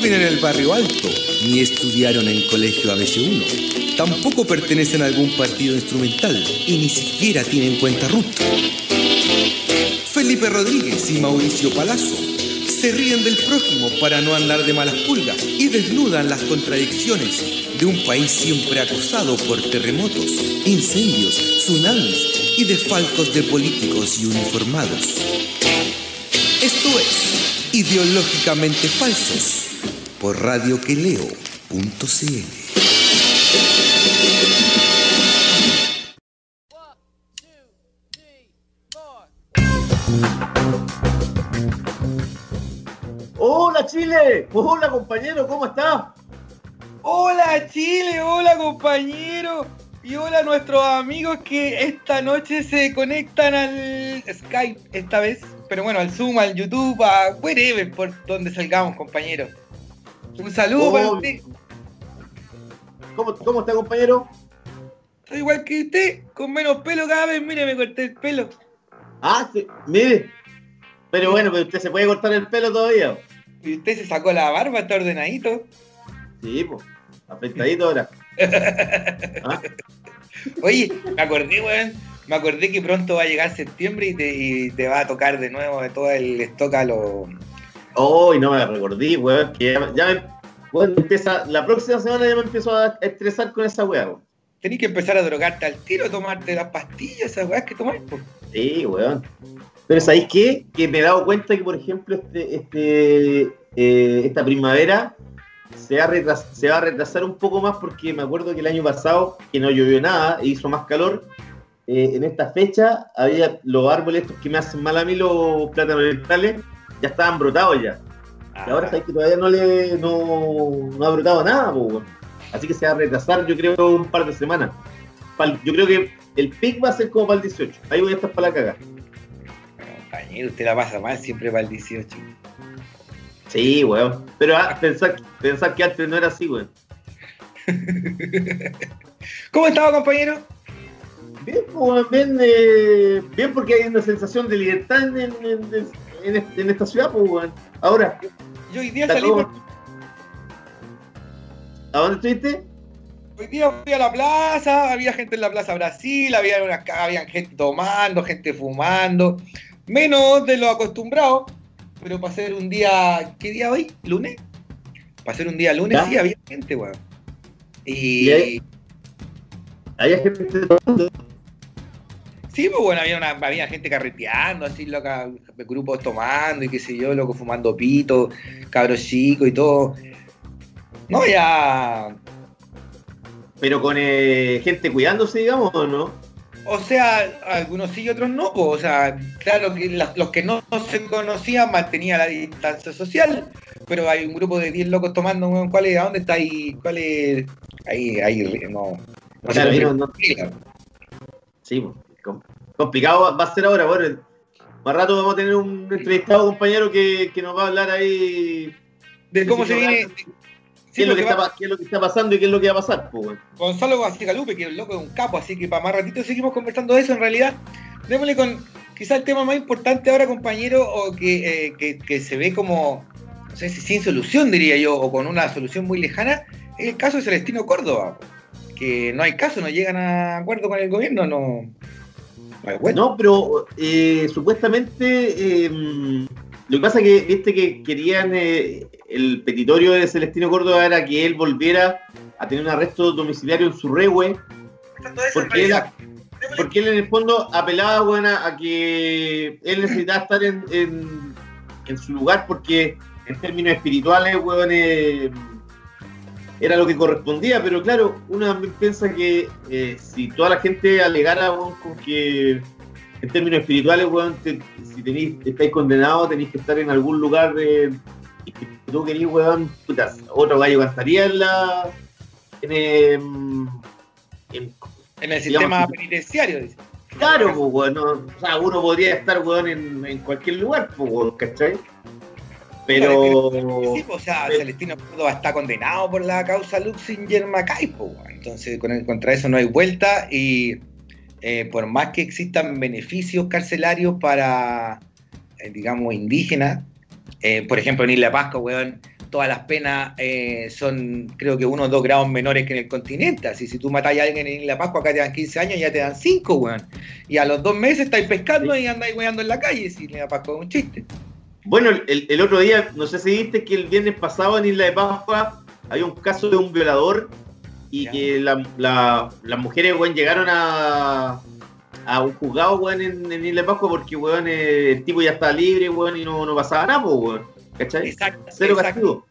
viven en el barrio alto, ni estudiaron en colegio ABC1. Tampoco pertenecen a algún partido instrumental y ni siquiera tienen cuenta RUT. Felipe Rodríguez y Mauricio Palazzo se ríen del prójimo para no andar de malas pulgas y desnudan las contradicciones de un país siempre acosado por terremotos, incendios, tsunamis y desfalcos de políticos y uniformados. Esto es Ideológicamente Falsos por radioqueleo.cl. Hola Chile, hola compañero, ¿cómo estás? Hola Chile, hola compañero y hola nuestros amigos que esta noche se conectan al Skype esta vez, pero bueno, al Zoom, al YouTube, a wherever por donde salgamos compañero. Un saludo para usted. ¿Cómo, ¿Cómo está compañero? Estoy igual que usted, con menos pelo cada vez, mire, me corté el pelo. Ah, sí, mire. Pero bueno, pero usted se puede cortar el pelo todavía. Y usted se sacó la barba, está ordenadito. Sí, pues, afectadito ahora. ¿Ah? Oye, me acordé, weón. Me acordé que pronto va a llegar septiembre y te, y te va a tocar de nuevo de todo el stock a lo. Oh, no me recordé, weón, que ya, ya me, empieza, la próxima semana ya me empiezo a estresar con esa weá, weón. Tenés que empezar a drogarte al tiro, tomarte las pastillas, esas weas que tomáis, pues. Sí, weón. Pero ¿sabéis qué? Que me he dado cuenta que, por ejemplo, este, este, eh, esta primavera se va, a retrasar, se va a retrasar un poco más porque me acuerdo que el año pasado, que no llovió nada e hizo más calor, eh, en esta fecha había los árboles estos que me hacen mal a mí, los plátanos orientales, ya estaban brotados ya. Y ahora sabéis que todavía no le no, no ha brotado nada, weón. Así que se va a retrasar, yo creo, un par de semanas. Yo creo que el pic va a ser como para el 18. Ahí voy a estar para la caga. Compañero, usted la pasa mal siempre para el 18. Sí, weón. Pero ah, pensar, pensar que antes no era así, weón. ¿Cómo estaba, compañero? Bien, pues, bien, eh, bien porque hay una sensación de libertad en, en, en- en en esta ciudad, pues, weón. Ahora, Yo hoy día salí todo- por- ¿a dónde estuviste? Hoy día fui a la plaza, había gente en la plaza Brasil, había, unas, ca- había gente tomando, gente fumando, menos de lo acostumbrado, pero para ser un día, ¿qué día hoy? ¿Lunes? Para ser un día lunes Ya. sí había gente, weón. Y, Hay gente sí, pues bueno, había, una, había gente carreteando, así loca, grupos tomando y qué sé yo, loco fumando pito, cabros chicos y todo. No, ya pero con eh, gente cuidándose, digamos, ¿o no? O sea, algunos sí y otros no. po. O sea, claro los que no se conocían mantenían la distancia social, pero hay un grupo de 10 locos tomando, ¿cuál es? ¿A dónde está ahí? ¿Cuál es? Ahí, ahí, no. no Claro, se no-. Sí, pues, com- complicado va- a ser ahora. Bueno, más rato vamos a tener un entrevistado compañero que, que nos va a hablar ahí De cómo se viene. qué, es lo que está, qué es lo que está pasando y qué es lo que va a pasar, pues. Gonzalo Lupe, que el loco es un capo, así que para más ratito seguimos conversando de eso. En realidad, démosle con quizás el tema más importante ahora, compañero, o que, eh, que, que se ve como, no sé si sin solución, diría yo, o con una solución muy lejana, es el caso de Celestino Córdoba. Que no hay caso, no llegan a acuerdo con el gobierno, no. No pero eh, supuestamente eh, lo que pasa es que viste que querían eh, el petitorio de Celestino Córdoba era que él volviera a tener un arresto domiciliario en su rehue, porque él, porque él en el fondo apelaba bueno, a que él necesitaba estar en, en- en su lugar porque en términos espirituales, weón, eh, era lo que correspondía, pero claro, uno también piensa que eh, si toda la gente alegara con que en términos espirituales, te- si tenéis, estáis condenados, tenéis que estar en algún lugar de, y que tú querís, weón, puta, otro gallo cantaría en la en, em, en- En el sistema digamos, penitenciario, dice. Claro, pues, weón. no, o sea, uno podría estar, weón, en, en cualquier lugar, pues, weón, ¿cachai? Pero. Sí, pues, o sea, pero- Celestino Córdoba está condenado por la causa Luxinger Macay, pues, entonces con el- contra eso no hay vuelta y eh, por más que existan beneficios carcelarios para, eh, digamos, indígenas, eh, por ejemplo, en Isla Pascua, weón, todas las penas eh, son, creo que uno o dos grados menores que en el continente. Así, si tú matas a alguien en la Pascua, acá te dan 15 años, ya te dan 5, weón. Y a los dos meses estáis pescando y andáis weando en la calle, si la Pascua es un chiste. Bueno, el, otro día, no sé si viste que el viernes pasado en Isla de Pascua había un caso de un violador y que las mujeres, weón, llegaron a, a un juzgado, weón, en, Isla de Pascua porque, weón, eh, el tipo ya estaba libre, weón, y no, no pasaba nada, weón. ¿Cachai? Cero castigo.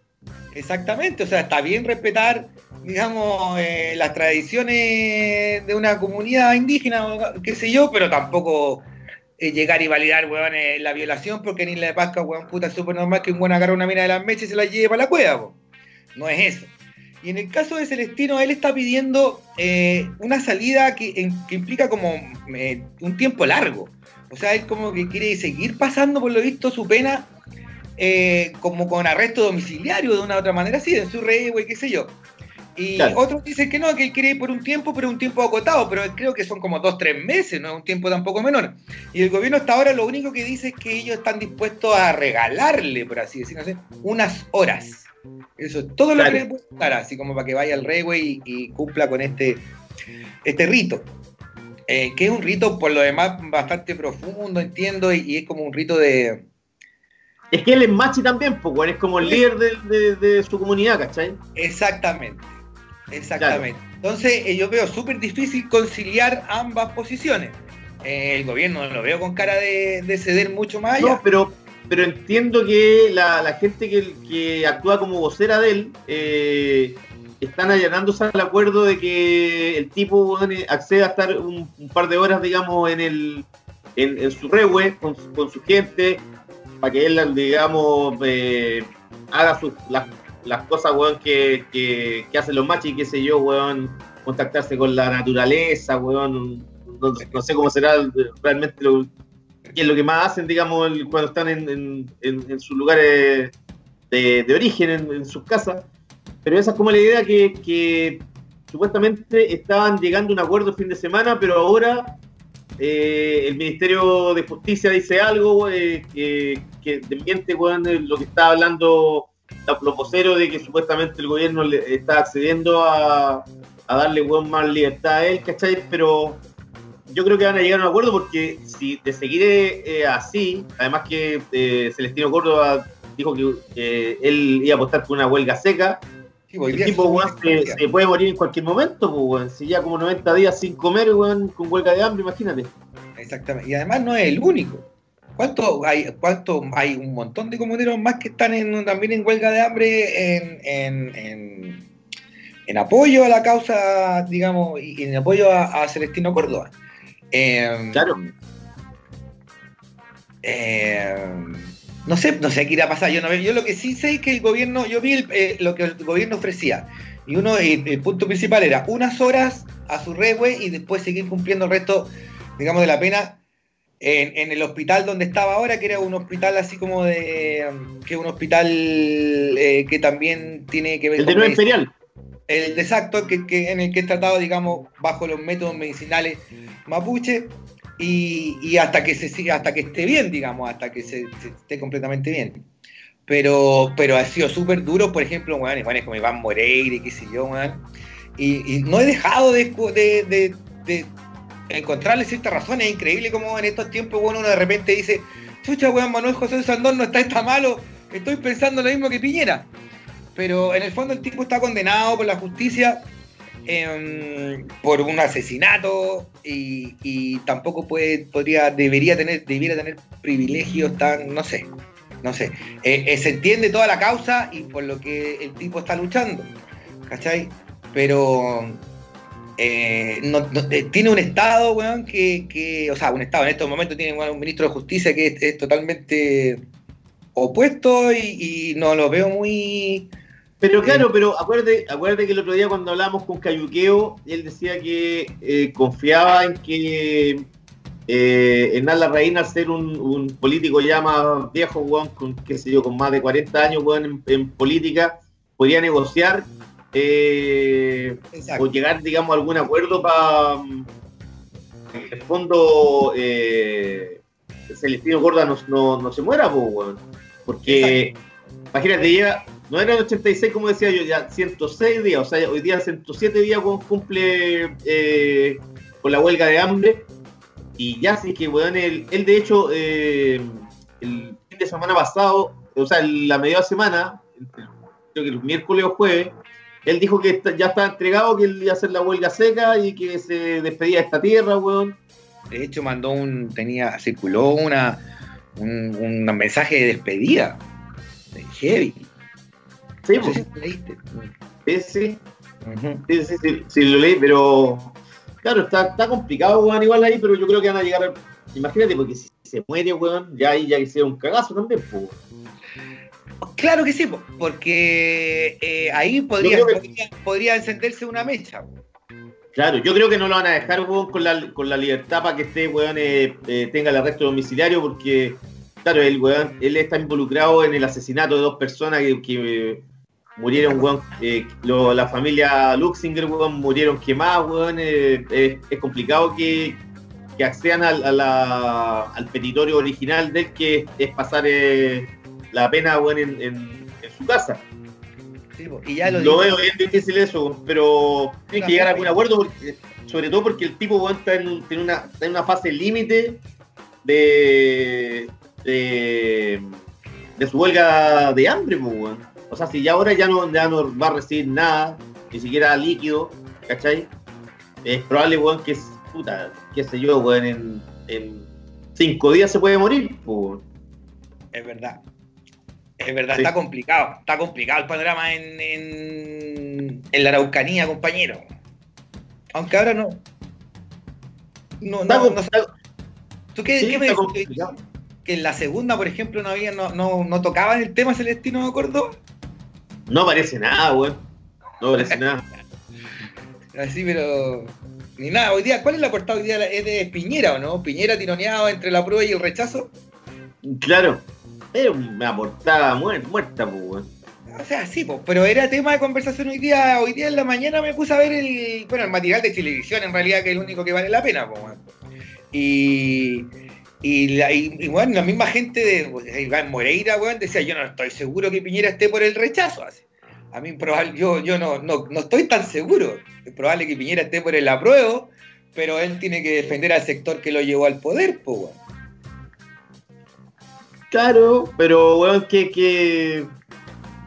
Exactamente, o sea, está bien respetar, digamos, eh, las tradiciones de una comunidad indígena, qué sé yo, pero tampoco eh, llegar y validar, weón, la violación, porque en Isla de Pascua, weón, puta, es súper normal que un buen agarre una mina de las mechas y se la lleve para la cueva, weón. No es eso. Y en el caso de Celestino, él está pidiendo eh, una salida que, implica como eh, un tiempo largo. O sea, él como que quiere seguir pasando, por lo visto, su pena eh, como con arresto domiciliario de una u otra manera, así, en su rey, güey, qué sé yo. Y otros dicen que no, que él quiere ir por un tiempo, pero un tiempo acotado, pero creo que son como dos, tres meses, no es un tiempo tampoco menor. Y el gobierno hasta ahora lo único que dice es que ellos están dispuestos a regalarle, por así decirlo, unas horas eso es todo lo que le puede dar, así como para que vaya al rey, y, cumpla con este, este rito. Eh, que es un rito, por lo demás, bastante profundo, entiendo, y, es como un rito de. Es que él es machi también, pues, es como el líder de, su comunidad, ¿cachai? Exactamente. Exactamente. Entonces, eh, yo veo súper difícil conciliar ambas posiciones. Eh, el gobierno lo veo con cara de, de ceder mucho más allá. No, pero pero entiendo que la, gente que, actúa como vocera de él eh, están allanándose al acuerdo de que el tipo acceda a estar un, par de horas, digamos, en el en, su rewe con, su gente, para que él, digamos, eh, haga sus, las, cosas, weón, que, que, hacen los machos y qué sé yo, weón, contactarse con la naturaleza, weón, no, sé cómo será realmente lo, que es lo que más hacen, digamos, cuando están en, sus lugares de, origen, en, sus casas. Pero esa es como la idea que, supuestamente estaban llegando a un acuerdo el fin de semana, pero ahora eh, el Ministerio de Justicia dice algo eh, que, que desmiente lo que está hablando los voceros de que supuestamente el gobierno le está accediendo a, darle más libertad a él, ¿cachai? Pero yo creo que van a llegar a un acuerdo porque si de seguir eh, así, además que eh, Celestino Córdoba dijo que él iba a apostar por una huelga seca, el tipo se, puede morir en cualquier momento, pues, si ya como 90 días sin comer con huelga de hambre, imagínate. Exactamente, y además no es el único. ¿Cuánto hay, cuánto hay un montón de comuneros más que están en, también en huelga de hambre en, en, apoyo a la causa, digamos, y en apoyo a Celestino Córdoba? Em, claro. Em, no sé, no sé qué irá a pasar. Yo, no, yo lo que sí sé es que el gobierno, yo vi eh, lo que el gobierno ofrecía. Y uno, el, punto principal era unas horas a su regue y después seguir cumpliendo el resto, digamos, de la pena en, el hospital donde estaba ahora, que era un hospital así como de. que un hospital eh, que también tiene que ver el con. De Imperial. El exacto, que, que, en el que he tratado, digamos, bajo los métodos medicinales mapuche y, hasta que se hasta que esté bien, digamos, hasta que se, esté completamente bien. Pero, pero ha sido súper duro, por ejemplo, bueno, igual es como Iván Moreira y qué sé yo, y, no he dejado de, de, de, encontrarle ciertas razones. Es increíble como en estos tiempos, bueno, uno de repente dice, chucha, weón, Manuel José Sandón no está, está malo, estoy pensando lo mismo que Piñera. Pero en el fondo el tipo está condenado por la justicia Em, por un asesinato y, tampoco puede, podría, debería tener, debiera tener privilegios tan, no sé, no sé. Eh, eh, se entiende toda la causa y por lo que el tipo está luchando, ¿cachai? Pero eh, tiene un Estado, weón, que, o sea, un Estado en estos momentos tiene un ministro de Justicia que es, totalmente opuesto y, y, no lo veo muy pero claro, pero acuérdate, acuérdate que el otro día cuando hablamos con Cayuqueo, él decía que eh, confiaba en que eh, Hernán Larraín, al ser un, político ya más viejo, con, qué sé yo, con más de 40 años en, política, podría negociar eh, o llegar, digamos, a algún acuerdo para, en el fondo, eh, Celestino Gorda no, no, se muera, porque, imagínate, lleva no eran 86 como decía yo, ya 106 días, o sea, hoy día 107 días cumple eh, con la huelga de hambre. Y ya sí que, weón, él, de hecho, eh, el fin de semana pasado, o sea, la media semana, creo que el miércoles o jueves, él dijo que ya está entregado, que él iba a hacer la huelga seca y que se despedía de esta tierra, weón. De hecho, mandó un, tenía, circuló una, un, mensaje de despedida de heavy. Sí, no sé si leíste. Sí, sí. sí, sí, sí, lo leí, pero claro, está, está complicado, weón, igual ahí, pero yo creo que van a llegar. Imagínate, porque si se muere, weón, ya ahí ya sea un cagazo también, pues. Claro que sí, porque eh, ahí podría, podría, encenderse una mecha. Claro, yo creo que no lo van a dejar con, la, con la libertad para que este weón eh, eh, tenga el arresto domiciliario, porque, claro, el weón, él está involucrado en el asesinato de dos personas que, murieron, weón, la familia Luxinger, weón, murieron quemados, weón, es complicado que, accedan al, al petitorio original de él, que es pasar la pena bueno, en, su casa. y ya lo, veo bien difícil eso, pero tiene que llegar a algún acuerdo, sobre todo porque el tipo está en, una, en una fase límite de, de, su huelga de hambre. Pues, o sea, si ya ahora ya no, ya no va a recibir nada, ni siquiera líquido, ¿cachai? Es probable, weón, que, puta, qué sé yo, en, en cinco días se puede morir. Pues. Es verdad. Es verdad, está complicado. Está complicado el panorama en, en, la Araucanía, compañero. Aunque ahora no. No, no, no, ¿Tú qué, qué me dices? Que en la segunda, por ejemplo, no había, no, no, no tocaban el tema Celestino de Córdoba. No parece nada, weón. No parece nada. Así, pero. Ni nada. Hoy día, ¿cuál es la portada hoy día? ¿Es de Piñera o no? ¿Piñera tironeado entre la prueba y el rechazo? Claro. Era una portada muerta, pues, O sea, sí, pero era tema de conversación hoy día. Hoy día en la mañana me puse a ver el, bueno, el material de televisión, en realidad, que es el único que vale la pena, pues. Y, y, bueno, la misma gente de Iván Moreira, weón, decía, yo no estoy seguro que Piñera esté por el rechazo. A mí probable, yo, yo no, no, no estoy tan seguro. Es probable que Piñera esté por el apruebo, pero él tiene que defender al sector que lo llevó al poder, pues. Claro, pero weón, que, que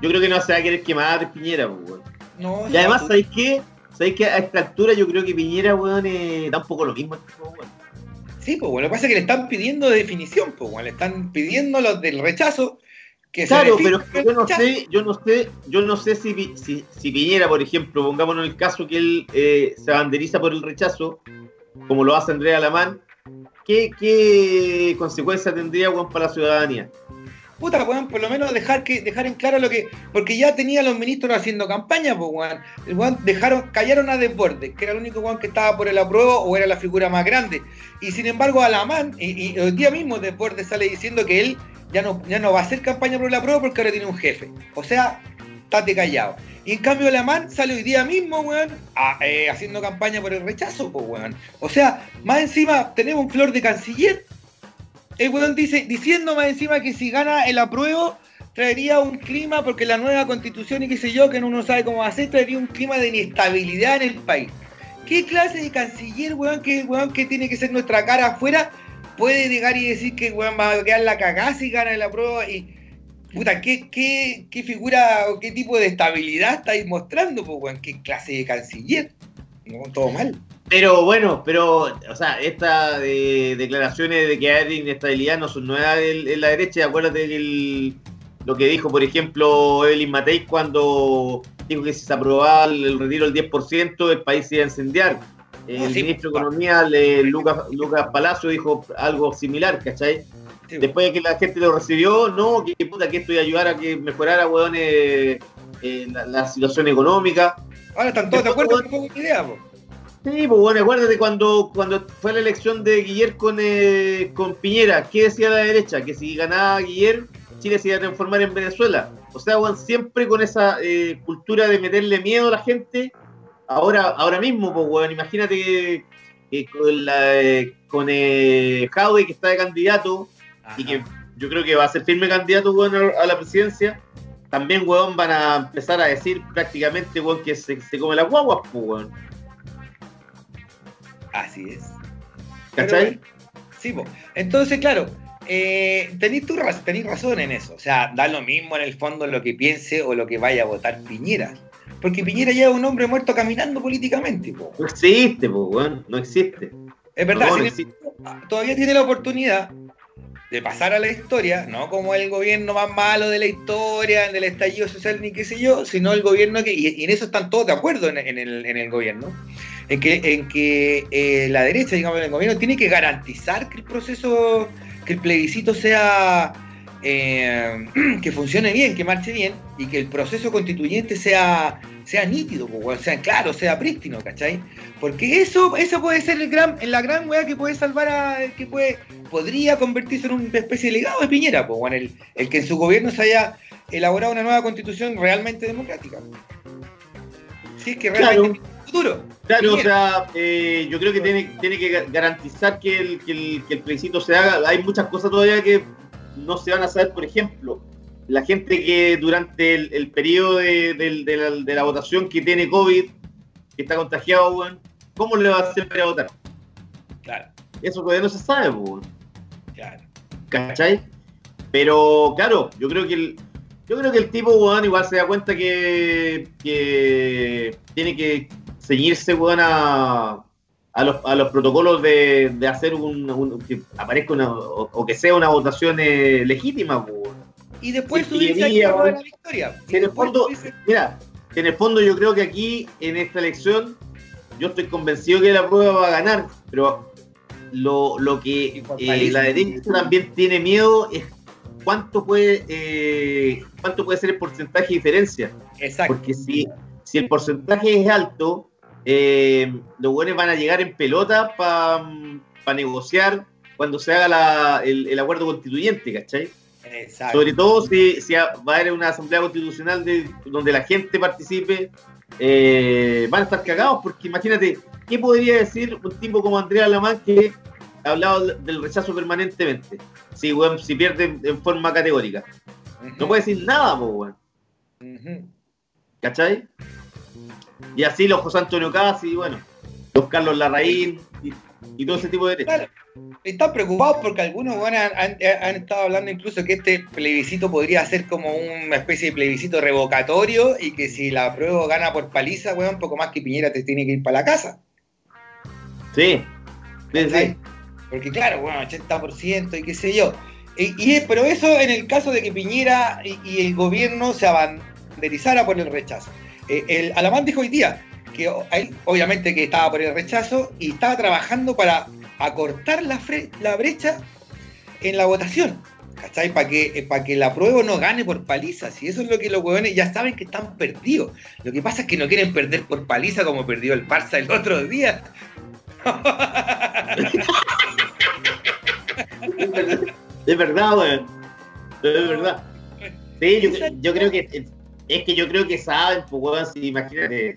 yo creo que no se va a querer quemar Piñera, pues, weón. No, y además, ¿sabéis qué? ¿Sabéis que a esta altura yo creo que Piñera, weón, eh, da un poco lo mismo, weón? Sí, pues bueno, lo que pasa es que le están pidiendo definición, pues bueno, le están pidiendo los del rechazo. Que claro, pero yo no sé, yo no sé, yo no sé si, si, si Piñera, por ejemplo, pongámonos el caso que él eh, se banderiza por el rechazo, como lo hace Andrea Alamán, ¿qué, qué consecuencia tendría Juan para la ciudadanía? Puta, weón, por lo menos dejar que dejar en claro lo que. Porque ya tenía los ministros haciendo campaña, pues, weón. El weón dejaron, callaron a Desbordes, que era el único weón que estaba por el apruebo o era la figura más grande. Y sin embargo, Alamán, y, y el día mismo Desbordes sale diciendo que él ya no, ya no va a hacer campaña por el apruebo porque ahora tiene un jefe. O sea, estate callado. Y en cambio Alamán sale hoy día mismo, weón, eh, haciendo campaña por el rechazo, pues, weón. O sea, más encima tenemos un flor de canciller. El weón dice, diciendo más encima que si gana el apruebo, traería un clima, porque la nueva constitución y qué sé yo, que uno sabe cómo hacer, traería un clima de inestabilidad en el país. ¿Qué clase de canciller, weón, que, weón, que tiene que ser nuestra cara afuera, puede llegar y decir que, weón, va a quedar la cagada si gana el apruebo y puta, ¿qué, qué, figura o qué tipo de estabilidad estáis mostrando, pues, ¿Qué clase de canciller? No, todo mal. Pero bueno, pero, o sea, estas declaraciones de que hay inestabilidad no son nuevas en, la derecha. Acuérdate lo que dijo, por ejemplo, Evelyn Matei cuando dijo que si se aprobaba el, retiro del 10%, el país se iba a incendiar. El ministro de Economía, Lucas, Lucas Palacio, dijo algo similar, ¿cachai? Después de que la gente lo recibió, no, que puta, que esto iba a ayudar a que mejorara, weón, eh, eh, la, situación económica. Ahora están todos de acuerdo con la idea, po. Sí, pues bueno, acuérdate cuando, cuando fue la elección de Guiller con, eh, con Piñera, ¿qué decía la derecha? Que si ganaba Guiller, Chile se iba a transformar en Venezuela. O sea, bueno, siempre con esa cultura de meterle miedo a la gente. Ahora, ahora mismo, pues bueno, imagínate que, con, la, con que está de candidato, y que yo creo que va a ser firme candidato bueno, a la presidencia, también, weón, van a empezar a decir prácticamente, weón, que se, se come las guaguas, weón. Así es. ¿Cachai? sí, pues. Entonces, claro, eh, tenéis, tú, tenéis razón en eso. O sea, da lo mismo en el fondo lo que piense o lo que vaya a votar Piñera. Porque Piñera ya es un hombre muerto caminando políticamente. Po. No existe, pues, weón. No existe. Es verdad, No, si no le- existe. todavía tiene la oportunidad de pasar a la historia, no como el gobierno más malo de la historia, del estallido social, ni qué sé yo, sino el gobierno que, y, en eso están todos de acuerdo en, el, en el gobierno, en que, en que eh, la derecha, digamos, el gobierno tiene que garantizar que el proceso, que el plebiscito sea, eh, que funcione bien, que marche bien, y que el proceso constituyente sea, sea nítido, sea claro, sea prístino, ¿cachai? Porque eso, eso puede ser el gran, la gran weá que puede salvar a, que puede, podría convertirse en una especie de legado de Piñera, pues, el, el que en su gobierno se haya elaborado una nueva constitución realmente democrática. Sí, que realmente Claro. un futuro. Claro, o sea, eh, yo creo que tiene, tiene que ga- garantizar que el, que, el, que el plebiscito se haga. Hay muchas cosas todavía que no se van a saber, por ejemplo, la gente que durante el, el periodo de, del- de la, de la votación que tiene COVID, que está contagiado, ¿cómo le va a hacer para votar? Claro, Eso todavía no se sabe, claro. ¿Cachai? Pero claro, yo creo que el, yo creo que el tipo, igual se da cuenta que, que tiene que ceñirse, weón, a, a, los, a los protocolos de, de hacer un, un- que aparezca una, o, o que sea una votación eh, legítima. Y después de weón. la victoria. En el fondo- Mira, en el fondo yo creo que aquí, en esta elección, yo estoy convencido que la prueba va a ganar, pero lo, lo que eh, la derecha también tiene miedo es cuánto puede eh, cuánto puede ser el porcentaje de diferencia. Exacto. Porque si, si el porcentaje es alto, eh, los buenos van a llegar en pelota para negociar cuando se haga la- el, el acuerdo constituyente, ¿cachai? Exacto. Sobre todo si, si va a haber una asamblea constitucional de, donde la gente participe, eh, van a estar cagados, porque imagínate, ¿qué podría decir un tipo como Andrea Alamán que ha hablado del rechazo permanentemente? Si, si pierde en forma categórica. No puede decir nada, weón. Ujú. ¿Cachai? Y así los José Antonio Casi, bueno, los Carlos Larraín y, y todo ese tipo de Claro. Están preocupados porque algunos bueno, han, han- han estado hablando incluso que este plebiscito podría ser como una especie de plebiscito revocatorio y que si la prueba gana por paliza, weón, poco más que Piñera te tiene que ir para la casa. Sí, sí. Porque claro, bueno, 80% y qué sé yo. Y, y pero eso en el caso de que Piñera y, y el gobierno se abanderizara por el rechazo. Eh, el Alamán dijo hoy día que obviamente que estaba por el rechazo y estaba trabajando para acortar la, la brecha en la votación. ¿Cachai? Para que, para que la prueba no gane por paliza. Si eso es lo que los huevones ya saben que están perdidos. Lo que pasa es que no quieren perder por paliza como perdió el Barça el otro día. Es verdad, weón. Es verdad. Sí, yo, creo que es, es que yo creo que saben, pues weón, si imagínate,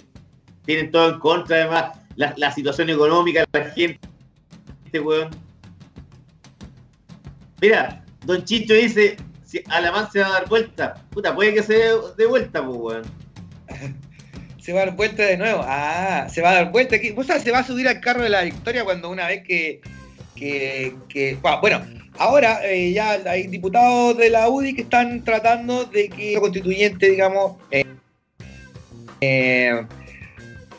tienen todo en contra, además, la, situación económica, la gente, weón. Mira, Don Chicho dice, si Alamán se va a dar vuelta, puta, puede que se dé vuelta, pues weón. Se va a dar vuelta de nuevo. Ah, se va a dar vuelta. ¿Vos sabés, se va a subir al carro de la victoria cuando una vez que. que, que- bueno, ahora eh, ya hay diputados de la UDI que están tratando de que el constituyente, digamos, eh, eh,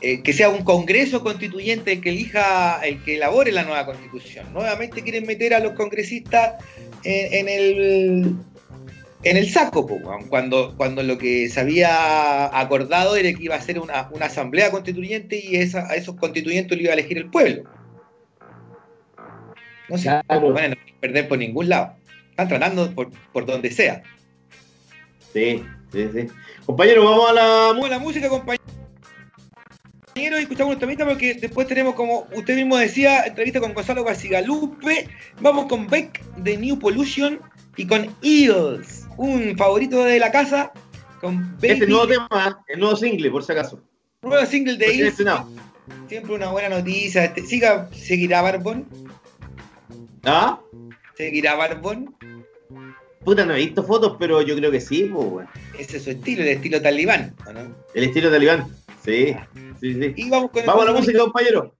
eh, que sea un congreso constituyente el que elija, el que elabore la nueva constitución. Nuevamente quieren meter a los congresistas en, el en el saco, cuando, cuando lo que se había acordado era que iba a ser una, una asamblea constituyente y esa, a esos constituyentes lo iba a elegir el pueblo. No Claro. bueno, no quieren perder por ningún lado. Están tratando por, por donde sea. Sí, sí, sí. Compañero, vamos a la Vamos a la música, compañeros, y escuchamos un temita porque después tenemos, como usted mismo decía, entrevista con Gonzalo Garcigalupe. Vamos con Beck de New Pollution y con Eagles, un favorito de la casa. Con Baby, este nuevo tema, el nuevo single, por si acaso. nuevo single de estrenado. Siempre una buena noticia. Este, siga, seguirá Barbón. ¿Ah? Seguirá Barbón. Puta, no he visto fotos, pero yo creo que sí, pues, Ese es su estilo, el estilo talibán, no? El estilo talibán, sí. sí, sí. Y vamos con Vamos a la música, compañero.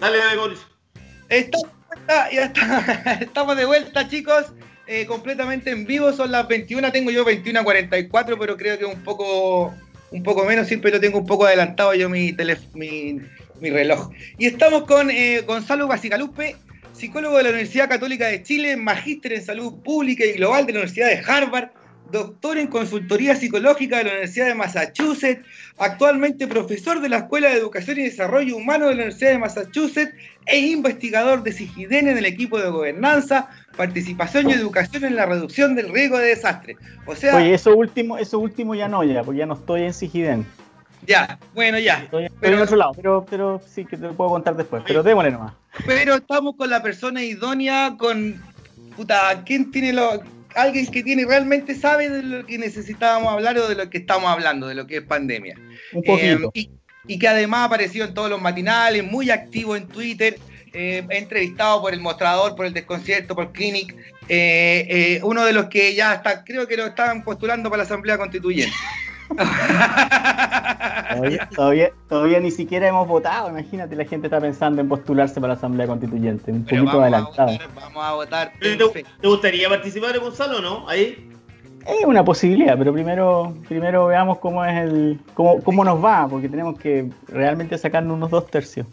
Dale, Boris. Estamos de vuelta, chicos. Eh, completamente en vivo. Son las 21. Tengo yo 21 a 44, pero creo que un poco, un poco menos. Siempre lo tengo un poco adelantado yo mi, mi, reloj. Y estamos con eh, Gonzalo Basicalupe, psicólogo de la Universidad Católica de Chile, magíster en salud pública y global de la Universidad de Harvard doctor en consultoría psicológica de la Universidad de Massachusetts, actualmente profesor de la Escuela de Educación y Desarrollo Humano de la Universidad de Massachusetts e investigador de SIGIDEN en el equipo de gobernanza, participación y educación en la reducción del riesgo de desastre. O sea, Oye, eso último, eso último ya no, ya, porque ya no estoy en SIGIDEN. Ya, bueno, ya. Estoy, en otro lado, pero, pero sí que te lo puedo contar después. Pero démosle nomás. Pero estamos con la persona idónea, con. Puta, ¿quién tiene lo.? Alguien que tiene realmente sabe de lo que necesitábamos hablar o de lo que estamos hablando, de lo que es pandemia. Eh, y, que además ha aparecido en todos los matinales, muy activo en Twitter, eh, entrevistado por el mostrador, por el desconcierto, por Clinic, eh, uno de los que ya está, creo que lo estaban postulando para la Asamblea Constituyente. todavía, todavía, ni siquiera hemos votado. Imagínate, la gente está pensando en postularse para la Asamblea Constituyente. Un poquito adelantado. vamos a votar. ¿Te, gustaría participar, Gonzalo, o no? Ahí. Es una posibilidad, pero primero, primero veamos cómo es el, cómo, cómo nos va, porque tenemos que realmente sacarnos unos dos tercios.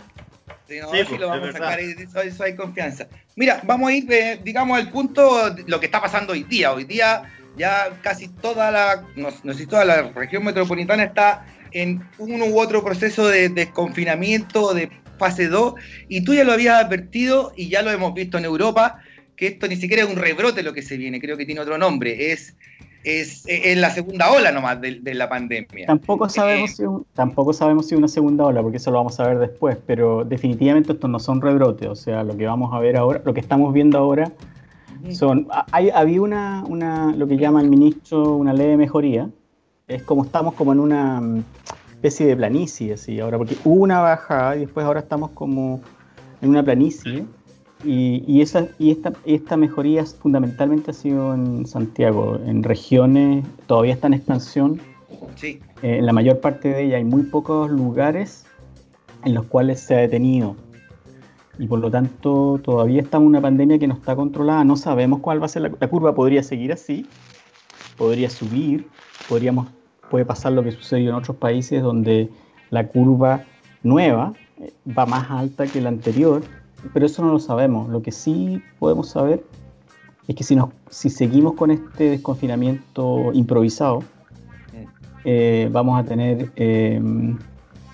Sí, no, sí, pues, lo vamos a sacar, eso, eso, hay confianza. Mira, vamos a ir, eh, digamos, al punto, lo que está pasando hoy día. Hoy día ya casi toda la, no, sé si toda la región metropolitana está en uno u otro proceso de desconfinamiento, de fase 2, y tú ya lo habías advertido y ya lo hemos visto en Europa, que esto ni siquiera es un rebrote lo que se viene, creo que tiene otro nombre, es, es, la segunda ola nomás de, la pandemia. Tampoco sabemos, si tampoco sabemos si una segunda ola, porque eso lo vamos a ver después, pero definitivamente estos no son rebrotes, o sea, lo que vamos a ver ahora, lo que estamos viendo ahora son, hay, había una, una, lo que llama el ministro, una leve mejoría. Es como estamos como en una mm, especie de planicie, así ahora, porque hubo una bajada y después ahora estamos como en una planicie. Y, y, esa, y esta, esta mejoría fundamentalmente ha sido en Santiago, en regiones, todavía está en expansión. Sí. Eh, en la mayor parte de ella hay muy pocos lugares en los cuales se ha detenido y por lo tanto todavía estamos en una pandemia que no está controlada, no sabemos cuál va a ser la, curva, podría seguir así, podría subir, podríamos, puede pasar lo que sucedió en otros países donde la curva nueva eh, va más alta que la anterior, pero eso no lo sabemos. Lo que sí podemos saber es que si, nos, si seguimos con este desconfinamiento improvisado, eh, vamos a tener eh,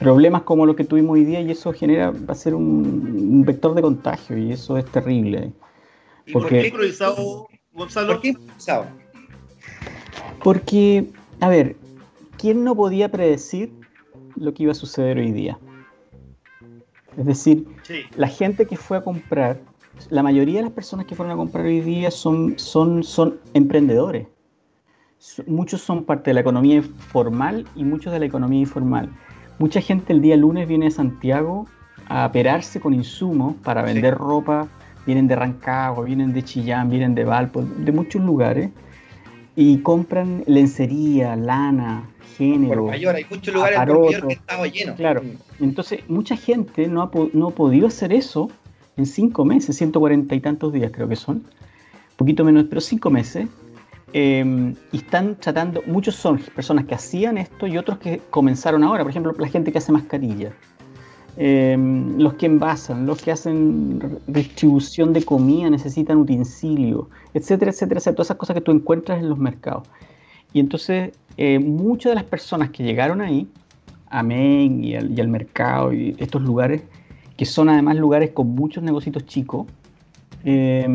problemas como los que tuvimos hoy día y eso genera, va a ser un, vector de contagio y eso es terrible. ¿Y porque, por qué improvisado, Gonzalo? ¿Por qué improvisado? Porque, a ver, ¿quién no podía predecir lo que iba a suceder hoy día? Es decir, la gente que fue a comprar, la mayoría de las personas que fueron a comprar hoy día son, son, son emprendedores. Muchos son parte de la economía formal y muchos de la economía informal. Mucha gente el día lunes viene de Santiago a operarse con insumos para vender ropa, vienen de Rancagua, vienen de Chillán, vienen de Valpo, de muchos lugares, y compran lencería, lana, género. Por mayor, hay muchos lugares aparato, que estaba lleno. Claro, entonces mucha gente no ha, no ha podido hacer eso en cinco meses, 140 y tantos días creo que son, poquito menos, pero cinco meses, Em, y están tratando, muchos son personas que hacían esto y otros que comenzaron ahora, por ejemplo, la gente que hace mascarillas, em, los que envasan, los que hacen distribución de comida necesitan utensilios, etcétera, etcétera, etcétera, todas esas cosas que tú encuentras en los mercados. Y entonces, eh, muchas de las personas que llegaron ahí, a Men y al, mercado y estos lugares, que son además lugares con muchos negocios chicos, eh,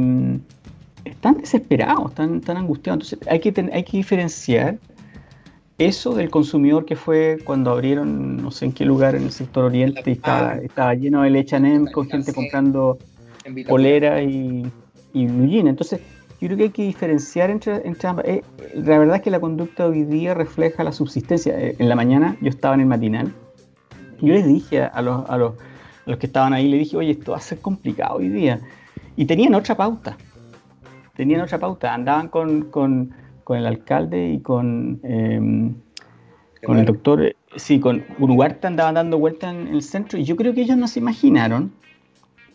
están desesperados, están, están angustiados. Entonces hay que, hay que diferenciar eso del consumidor que fue cuando abrieron, no sé en qué lugar, en el sector oriente, y estaba, estaba lleno de H&M con gente comprando polera y, y Entonces, yo creo que hay que diferenciar entre, entre ambas. Eh, la verdad es que la conducta hoy día refleja la subsistencia. Eh, en la mañana yo estaba en el matinal. Yo les dije a los, a los, a los que estaban ahí, le dije, oye, esto va a ser complicado hoy día. Y tenían otra pauta tenían otra pauta, andaban con, con el alcalde y con, em, con el doctor, sí, con Uruguarta andaban dando vueltas en el centro y yo creo que ellos no se imaginaron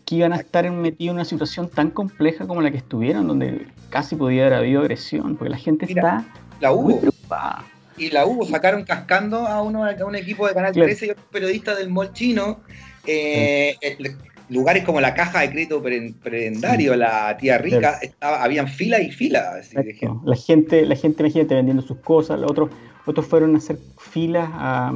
que iban a estar metidos en una situación tan compleja como la que estuvieron, donde casi podía haber habido agresión, porque la gente está la hubo. preocupada. Y la hubo, sacaron cascando a, uno, a un equipo de Canal 13 y otros periodistas del mall chino. Eh, lugares como la caja de crédito prebendario, la tía rica, estaba, habían fila y fila. La gente, la gente, imagínate, vendiendo sus cosas, los otros, otros fueron a hacer filas a,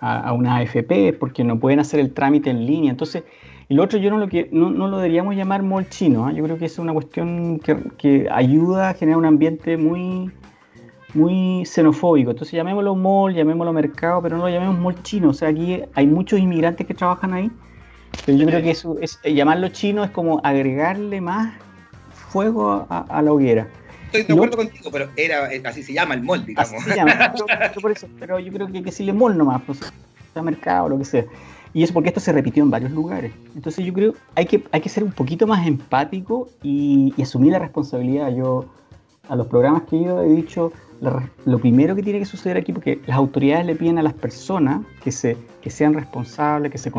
a, una AFP porque no pueden hacer el trámite en línea. Entonces, lo otro yo no lo, que, no, no lo deberíamos llamar mall chino, ¿ah? yo creo que es una cuestión que, que, ayuda a generar un ambiente muy, muy xenofóbico. Entonces llamémoslo mall, llamémoslo mercado, pero no lo llamemos mall chino. O sea, aquí hay muchos inmigrantes que trabajan ahí pero yo creo que eso es, eh, llamarlo chino es como agregarle más fuego a, la hoguera. Estoy de acuerdo contigo, pero era, eh, así se llama el mall, digamos. Así se llama, pero, yo creo que hay que decirle mall nomás, pues, sea mercado, lo que sea. Y eso porque esto se repitió en varios lugares. Entonces yo creo que hay que, hay que ser un poquito más empático y, asumir la responsabilidad. Yo a los programas que he ido he dicho, lo primero que tiene que suceder aquí, porque las autoridades le piden a las personas que, se, que sean responsables, que se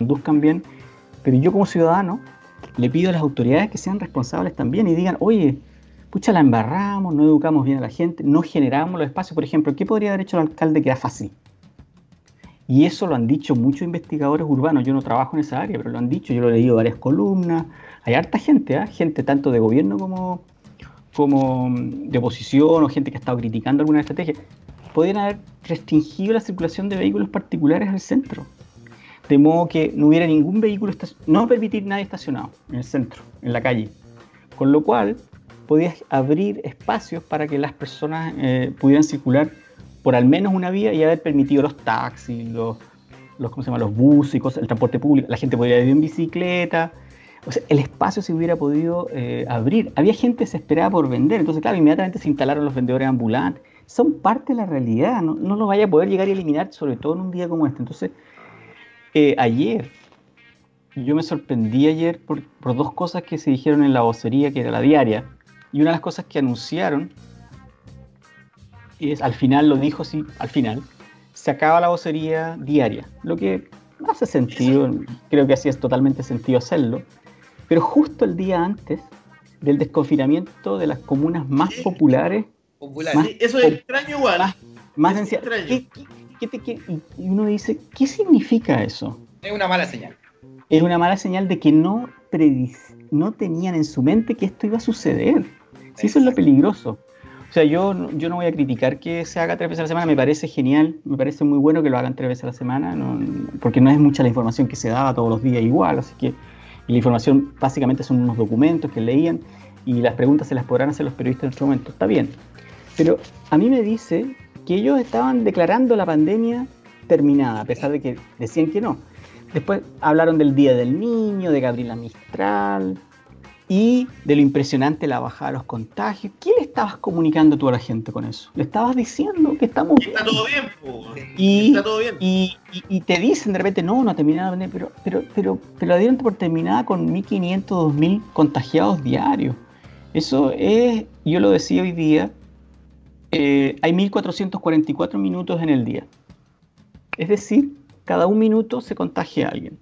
conduzcan bien, pero yo como ciudadano le pido a las autoridades que sean responsables también y digan, oye, pucha, la embarramos, no educamos bien a la gente, no generamos los espacios. Por ejemplo, ¿qué podría haber hecho el alcalde que era fácil? Y eso lo han dicho muchos investigadores urbanos. Yo no trabajo en esa área, pero lo han dicho. Yo lo he leído varias columnas. Hay harta gente, ¿eh? gente tanto de gobierno como, como de oposición o gente que ha estado criticando alguna estrategia. Podrían haber restringido la circulación de vehículos particulares al centro de modo que no hubiera ningún vehículo, no permitir nadie estacionado en el centro, en la calle. Con lo cual, podías abrir espacios para que las personas eh, pudieran circular por al menos una vía y haber permitido los taxis, los, los, ¿cómo se llama? los buses y cosas, el transporte público. La gente podría ir en bicicleta. O sea, el espacio se hubiera podido eh, abrir. Había gente desesperada por vender. Entonces, claro, inmediatamente se instalaron los vendedores ambulantes. Son parte de la realidad. No, no lo vaya a poder llegar y eliminar, sobre todo en un día como este. Entonces, eh, ayer, yo me sorprendí ayer por, dos cosas que se dijeron en la vocería, que era la diaria, y una de las cosas que anunciaron, es, al final lo dijo, sí, al final, se acaba la vocería diaria, lo que hace sentido, creo que así es totalmente sentido hacerlo, pero justo el día antes del desconfinamiento de las comunas más populares. eso es extraño igual. Más, extraño y uno dice, ¿qué significa eso? Es una mala señal. Es una mala señal de que no, no tenían en su mente que esto iba a suceder. Sí, eso es lo peligroso. O sea, yo, yo no voy a criticar que se haga tres veces a la semana, me parece genial, me parece muy bueno que lo hagan tres veces a la semana, porque no es mucha la información que se daba todos los días igual, así que la información básicamente son unos documentos que leían y las preguntas se las podrán hacer los periodistas en otro momento, está bien. Pero a mí me dice que ellos estaban declarando la pandemia terminada, a pesar de que decían que no. Después hablaron del Día del Niño, de Gabriela Mistral y de lo impresionante la bajada de los contagios. ¿Qué le estabas comunicando tú a la gente con eso? Le estabas diciendo que estamos bien. Está todo bien, y, está todo bien. Y, te dicen de repente, no, no ha terminado la pandemia, pero, pero, pero, pero la dieron por terminada con 1.500, 2.000 contagiados diarios. Eso es, yo lo decía hoy día, eh, hay 1444 minutos en el día. Es decir, cada un minuto se contagia a alguien.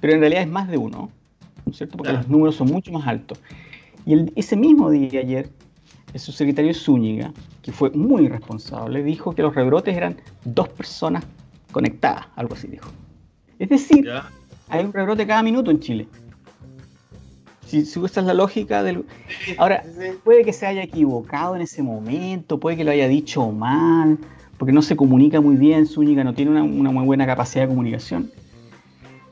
Pero en realidad es más de uno, ¿no es cierto? Porque los números son mucho más altos. Y ese mismo día ayer, el subsecretario Zúñiga, que fue muy irresponsable, dijo que los rebrotes eran dos personas conectadas, algo así dijo. Es decir, hay un rebrote cada minuto en Chile. Si, si usas la lógica del... Ahora, puede que se haya equivocado en ese momento, puede que lo haya dicho mal, porque no se comunica muy bien, Zúñiga no tiene una, muy buena capacidad de comunicación.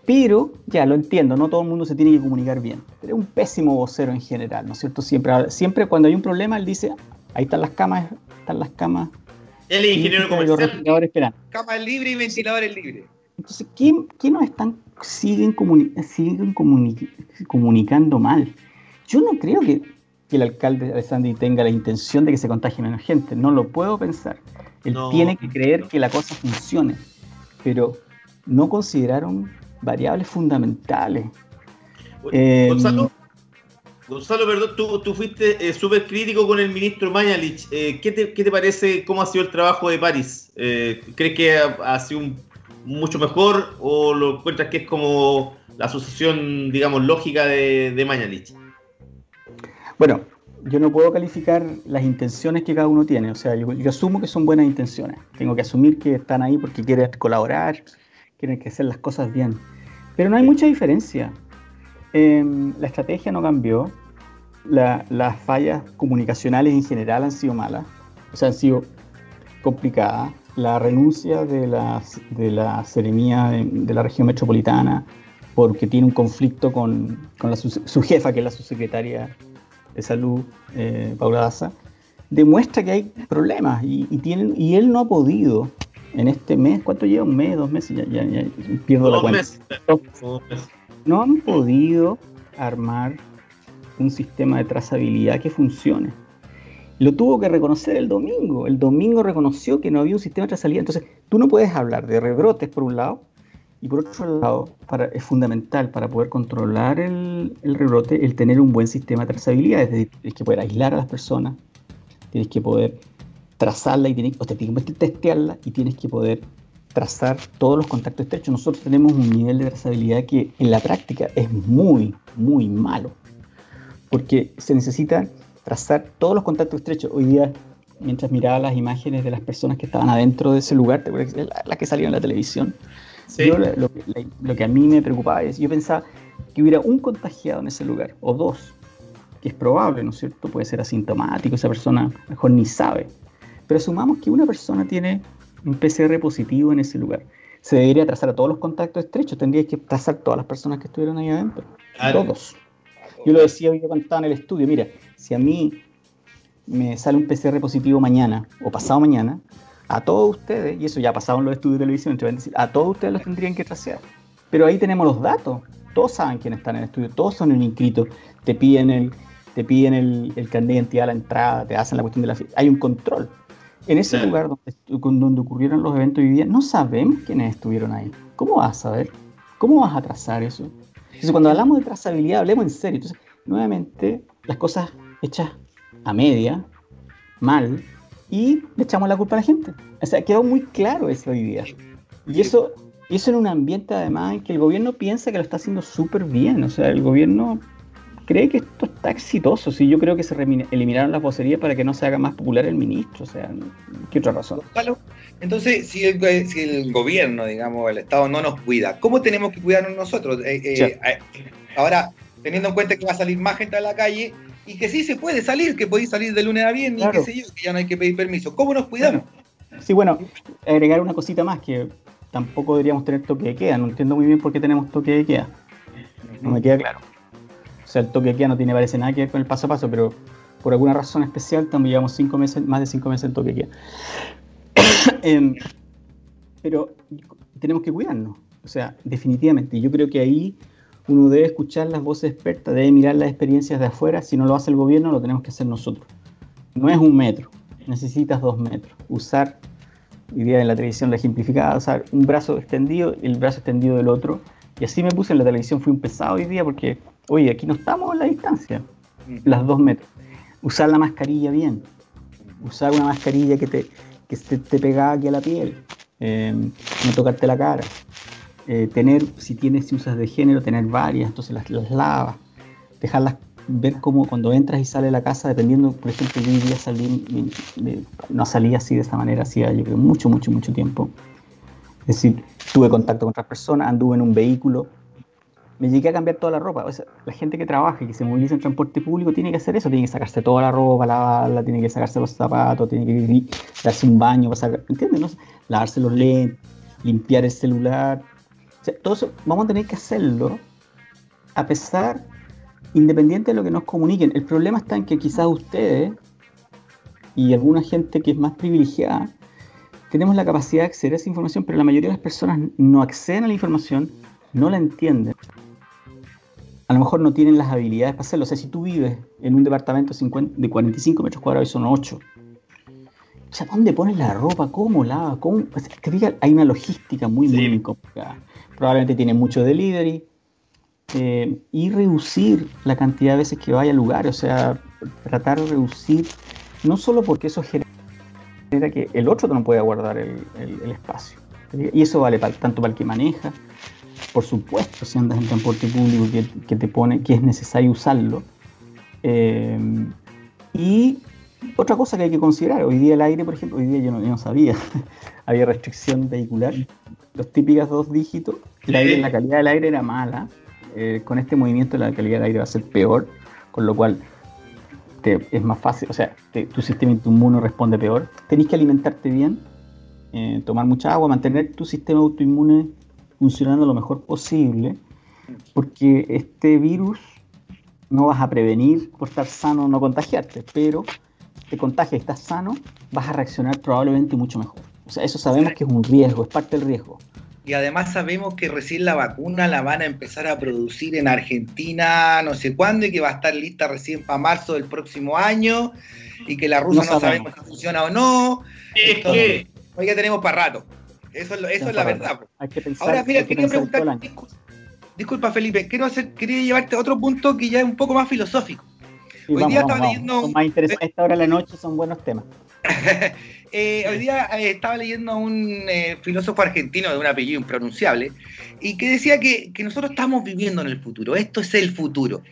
Pero, ya lo entiendo, no todo el mundo se tiene que comunicar bien. Pero es un pésimo vocero en general, ¿no es cierto? Siempre, siempre cuando hay un problema, él dice, ahí están las camas, están las camas. Él es ingeniero comercial. Camas libres y ventiladores libres. Entonces, ¿qué, qué nos están siguen, siguen comunicando mal. Yo no creo que, el alcalde Alessandri tenga la intención de que se contagie menos gente, no lo puedo pensar. Él tiene que creer que la cosa funcione, pero no consideraron variables fundamentales. Gonzalo, Gonzalo, perdón, tú, tú fuiste eh, súper crítico con el ministro Mañalich. Eh, ¿qué, te, ¿qué, te, parece, cómo ha sido el trabajo de París? Eh, ¿Crees que ha, ha sido un, mucho mejor o lo encuentras que es como la asociación, digamos, lógica de, de Mañalich? Bueno, yo no puedo calificar las intenciones que cada uno tiene. O sea, yo, yo, asumo que son buenas intenciones. Tengo que asumir que están ahí porque quieren colaborar, quieren que hacer las cosas bien. Pero no hay mucha diferencia. Eh, la estrategia no cambió. La, las fallas comunicacionales en general han sido malas. O sea, han sido complicadas. La renuncia de la, de la seremía de, de la región metropolitana porque tiene un conflicto con, con la, su, su, jefa, que es la subsecretaria de Salud, eh, Paula Daza, demuestra que hay problemas y, y, tienen, y él no ha podido en este mes, ¿cuánto lleva? ¿Un mes? ¿Dos meses? Ya, ya, ya pierdo la cuenta. Meses. No han podido armar un sistema de trazabilidad que funcione. Lo tuvo que reconocer el domingo. El domingo reconoció que no había un sistema de trazabilidad. Entonces, tú no puedes hablar de rebrotes por un lado y por otro lado, es fundamental para poder controlar el, el, rebrote el tener un buen sistema de trazabilidad. Es decir, tienes que poder aislar a las personas, tienes que poder trazarla y tienes, o te tienes que testearla y tienes que poder trazar todos los contactos estrechos. Nosotros tenemos un nivel de trazabilidad que en la práctica es muy, muy malo, porque se necesita trazar todos los contactos estrechos. Hoy día, mientras miraba las imágenes de las personas que estaban adentro de ese lugar, las la que salieron en la televisión, sí. yo, lo, lo, que a mí me preocupaba es, yo pensaba que hubiera un contagiado en ese lugar, o dos, que es probable, ¿no es cierto? Puede ser asintomático, esa persona mejor ni sabe. Pero asumamos que una persona tiene un PCR positivo en ese lugar. Se debería trazar a todos los contactos estrechos, tendría que trazar todas las personas que estuvieron ahí adentro. Claro. Todos. Yo lo decía hoy cuando estaba en el estudio, mira, si a mí me sale un PCR positivo mañana o pasado mañana, a todos ustedes, y eso ya ha pasado en los estudios de televisión, a todos ustedes los tendrían que tracear. Pero ahí tenemos los datos, todos saben quiénes están en el estudio, todos son un inscrito, te piden el, te piden el, el carnet de identidad a la entrada, te hacen la cuestión de la hay un control. En ese sí. lugar donde, donde, ocurrieron los eventos hoy día, no sabemos quiénes estuvieron ahí. ¿Cómo vas a saber? ¿Cómo vas a trazar eso? Entonces, cuando hablamos de trazabilidad, hablemos en serio. Entonces, nuevamente, las cosas hechas a media, mal, y le echamos la culpa a la gente. O sea, quedó muy claro eso hoy día. Y eso, y eso en un ambiente, además, en que el gobierno piensa que lo está haciendo súper bien. O sea, el gobierno cree que esto está exitoso. Sí, yo creo que se eliminaron las vocerías para que no se haga más popular el ministro. O sea, ¿qué otra razón? Entonces, si el, si el gobierno, digamos, el Estado no nos cuida, ¿cómo tenemos que cuidarnos nosotros? Eh, eh, eh, ahora, teniendo en cuenta que va a salir más gente a la calle y que sí se puede salir, que podéis salir de lunes a viernes claro. y qué sé yo, que ya no hay que pedir permiso. ¿Cómo nos cuidamos? Sí, bueno, agregar una cosita más que tampoco deberíamos tener toque de queda. No entiendo muy bien por qué tenemos toque de queda. No me queda claro. O sea, el toque de queda no tiene parece nada que ver con el paso a paso, pero por alguna razón especial también llevamos cinco meses, más de cinco meses en toque de queda. eh, pero tenemos que cuidarnos, o sea, definitivamente. Yo creo que ahí uno debe escuchar las voces expertas, debe mirar las experiencias de afuera. Si no lo hace el gobierno, lo tenemos que hacer nosotros. No es un metro, necesitas dos metros. Usar, hoy día en la televisión la ejemplificada, usar un brazo extendido y el brazo extendido del otro. Y así me puse en la televisión, fui un pesado hoy día porque Oye, aquí no estamos en la distancia, las dos metros. Usar la mascarilla bien, usar una mascarilla que te, que te, te pega aquí a la piel, eh, no tocarte la cara. Eh, tener, si tienes, si usas de género, tener varias, entonces las, las lavas, dejarlas ver cómo cuando entras y sales de la casa, dependiendo, por ejemplo, yo hoy día salí, no salí así de esta manera, hacía yo creo mucho, mucho, mucho tiempo. Es decir, tuve contacto con otras personas, anduve en un vehículo, me llegué a cambiar toda la ropa. O sea, la gente que trabaja y que se moviliza en transporte público tiene que hacer eso, tiene que sacarse toda la ropa, lavarla, tiene que sacarse los zapatos, tiene que darse un baño, pasar, ¿entiendes? No? Lavarse los lentes, limpiar el celular. Sea, todo eso vamos a tener que hacerlo a pesar, independiente de lo que nos comuniquen. El problema está en que quizás ustedes y alguna gente que es más privilegiada tenemos la capacidad de acceder a esa información, pero la mayoría de las personas no acceden a la información, no la entienden a lo mejor no tienen las habilidades para hacerlo. O sea, si tú vives en un departamento 50, de 45 metros cuadrados y son 8, o sea, ¿dónde pones la ropa? ¿Cómo lava? ¿Cómo? O sea, que diga, hay una logística muy, sí. muy complicada. Probablemente tienen mucho delivery, eh, y reducir la cantidad de veces que vaya al lugar, o sea, tratar de reducir, no solo porque eso genera que el otro no pueda guardar el, espacio, y eso vale tanto para el que maneja, por supuesto, si andas en transporte público que, te pone que es necesario usarlo. Eh, y otra cosa que hay que considerar, hoy día el aire, por ejemplo, hoy día yo no, sabía, había restricción vehicular, los típicos dos dígitos, la calidad del aire era mala, eh, con este movimiento la calidad del aire va a ser peor, con lo cual es más fácil, o sea, tu sistema inmune responde peor, tenés que alimentarte bien, eh, tomar mucha agua, mantener tu sistema autoinmune funcionando lo mejor posible, porque este virus no vas a prevenir por estar sano no contagiarte, pero te contagias y estás sano, vas a reaccionar probablemente mucho mejor. O sea, eso sabemos que es un riesgo, es parte del riesgo. Y además sabemos que recién la vacuna la van a empezar a producir en Argentina no sé cuándo y que va a estar lista recién para marzo del próximo año y que la rusa no, sabemos. si funciona o no. Es que hoy ya tenemos para rato. Eso es, eso es la verdad. Ahora, mira, quería preguntar, disculpa, Felipe, quiero hacer, quería llevarte a otro punto que ya es un poco más filosófico. hoy día estaba leyendo. más interesante, esta hora de la noche son buenos temas. Eh, hoy día eh, estaba leyendo a un eh, filósofo argentino de un apellido impronunciable y que decía que, nosotros estamos viviendo en el futuro, esto es el futuro.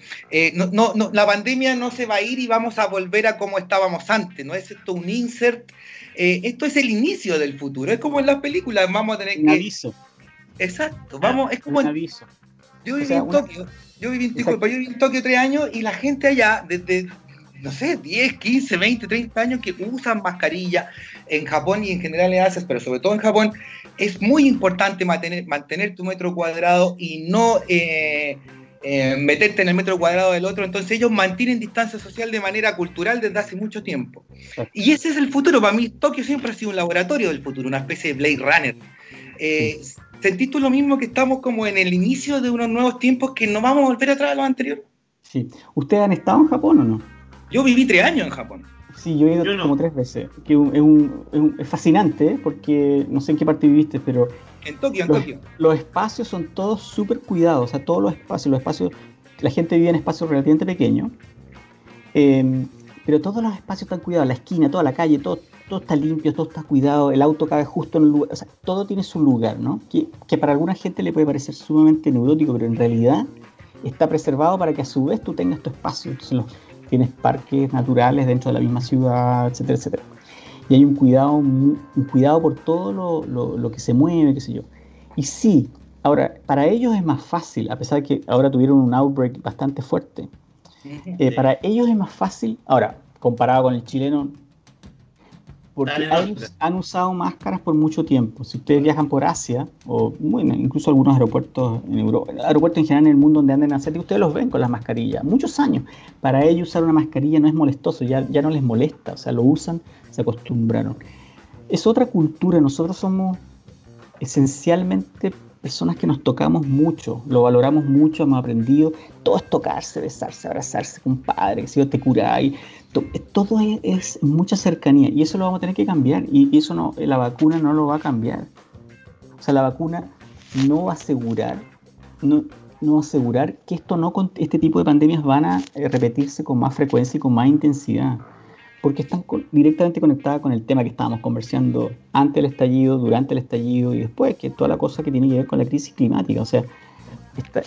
No, no, la pandemia no se va a ir y vamos a volver a como estábamos antes, no es esto un insert, esto es el inicio del futuro, es como en las películas, vamos a tener un aviso. Exacto, vamos, es como... Un aviso. Yo viví en Tokio, yo viví, disculpa, yo viví en Tokio tres años y la gente allá, desde no sé, 10, 15, 20, 30 años que usan mascarilla en Japón y en general en Asia, pero sobre todo en Japón, es muy importante mantener, mantener tu metro cuadrado y no eh, eh, meterte en el metro cuadrado del otro. Entonces ellos mantienen distancia social de manera cultural desde hace mucho tiempo. Y ese es el futuro. Para mí, Tokio siempre ha sido un laboratorio del futuro, una especie de Blade Runner. Eh, ¿Sentís tú lo mismo que estamos como en el inicio de unos nuevos tiempos que no vamos a volver atrás a lo anterior? Sí. ¿Ustedes han estado en Japón o no? Yo viví tres años en Japón. Sí, yo he ido como tres veces. Que es, fascinante, ¿eh? porque no sé en qué parte viviste, pero. En Tokio, en Tokio. Los espacios son todos súper cuidados, o sea, todos los espacios, los espacios. La gente vive en espacios relativamente pequeños, em, pero todos los espacios están cuidados, la esquina, toda la calle, todo, todo está limpio, todo está cuidado, el auto cabe justo en el lugar, o sea, todo tiene su lugar, ¿no? Que, que para alguna gente le puede parecer sumamente neurótico, pero en realidad está preservado para que a su vez tú tengas tu espacio. Entonces, los, tienes parques naturales dentro de la misma ciudad, etcétera, etcétera. Y hay un cuidado, un cuidado por todo lo, lo, que se mueve, qué sé yo. Y sí, ahora, para ellos es más fácil, a pesar de que ahora tuvieron un outbreak bastante fuerte, eh, para ellos es más fácil, ahora, comparado con el chileno, porque han usado máscaras por mucho tiempo. Si ustedes viajan por Asia, o bueno, incluso algunos aeropuertos en Europa, aeropuertos en general en el mundo donde andan asiáticos, ustedes los ven con las mascarillas. Muchos años. Para ellos usar una mascarilla no es molestoso, ya, ya no les molesta. O sea, lo usan, se acostumbraron. Es otra cultura. Nosotros somos esencialmente personas que nos tocamos mucho, lo valoramos mucho, hemos aprendido. Todo es tocarse, besarse, abrazarse, compadre, que si yo te curáis todo es, mucha cercanía y eso lo vamos a tener que cambiar y, eso no, la vacuna no lo va a cambiar. O sea, la vacuna no va a asegurar, no, no asegurar que esto no, este tipo de pandemias van a eh, repetirse con más frecuencia y con más intensidad, porque están directamente conectadas con el tema que estábamos conversando antes del estallido, durante el estallido y después, que toda la cosa que tiene que ver con la crisis climática. O sea,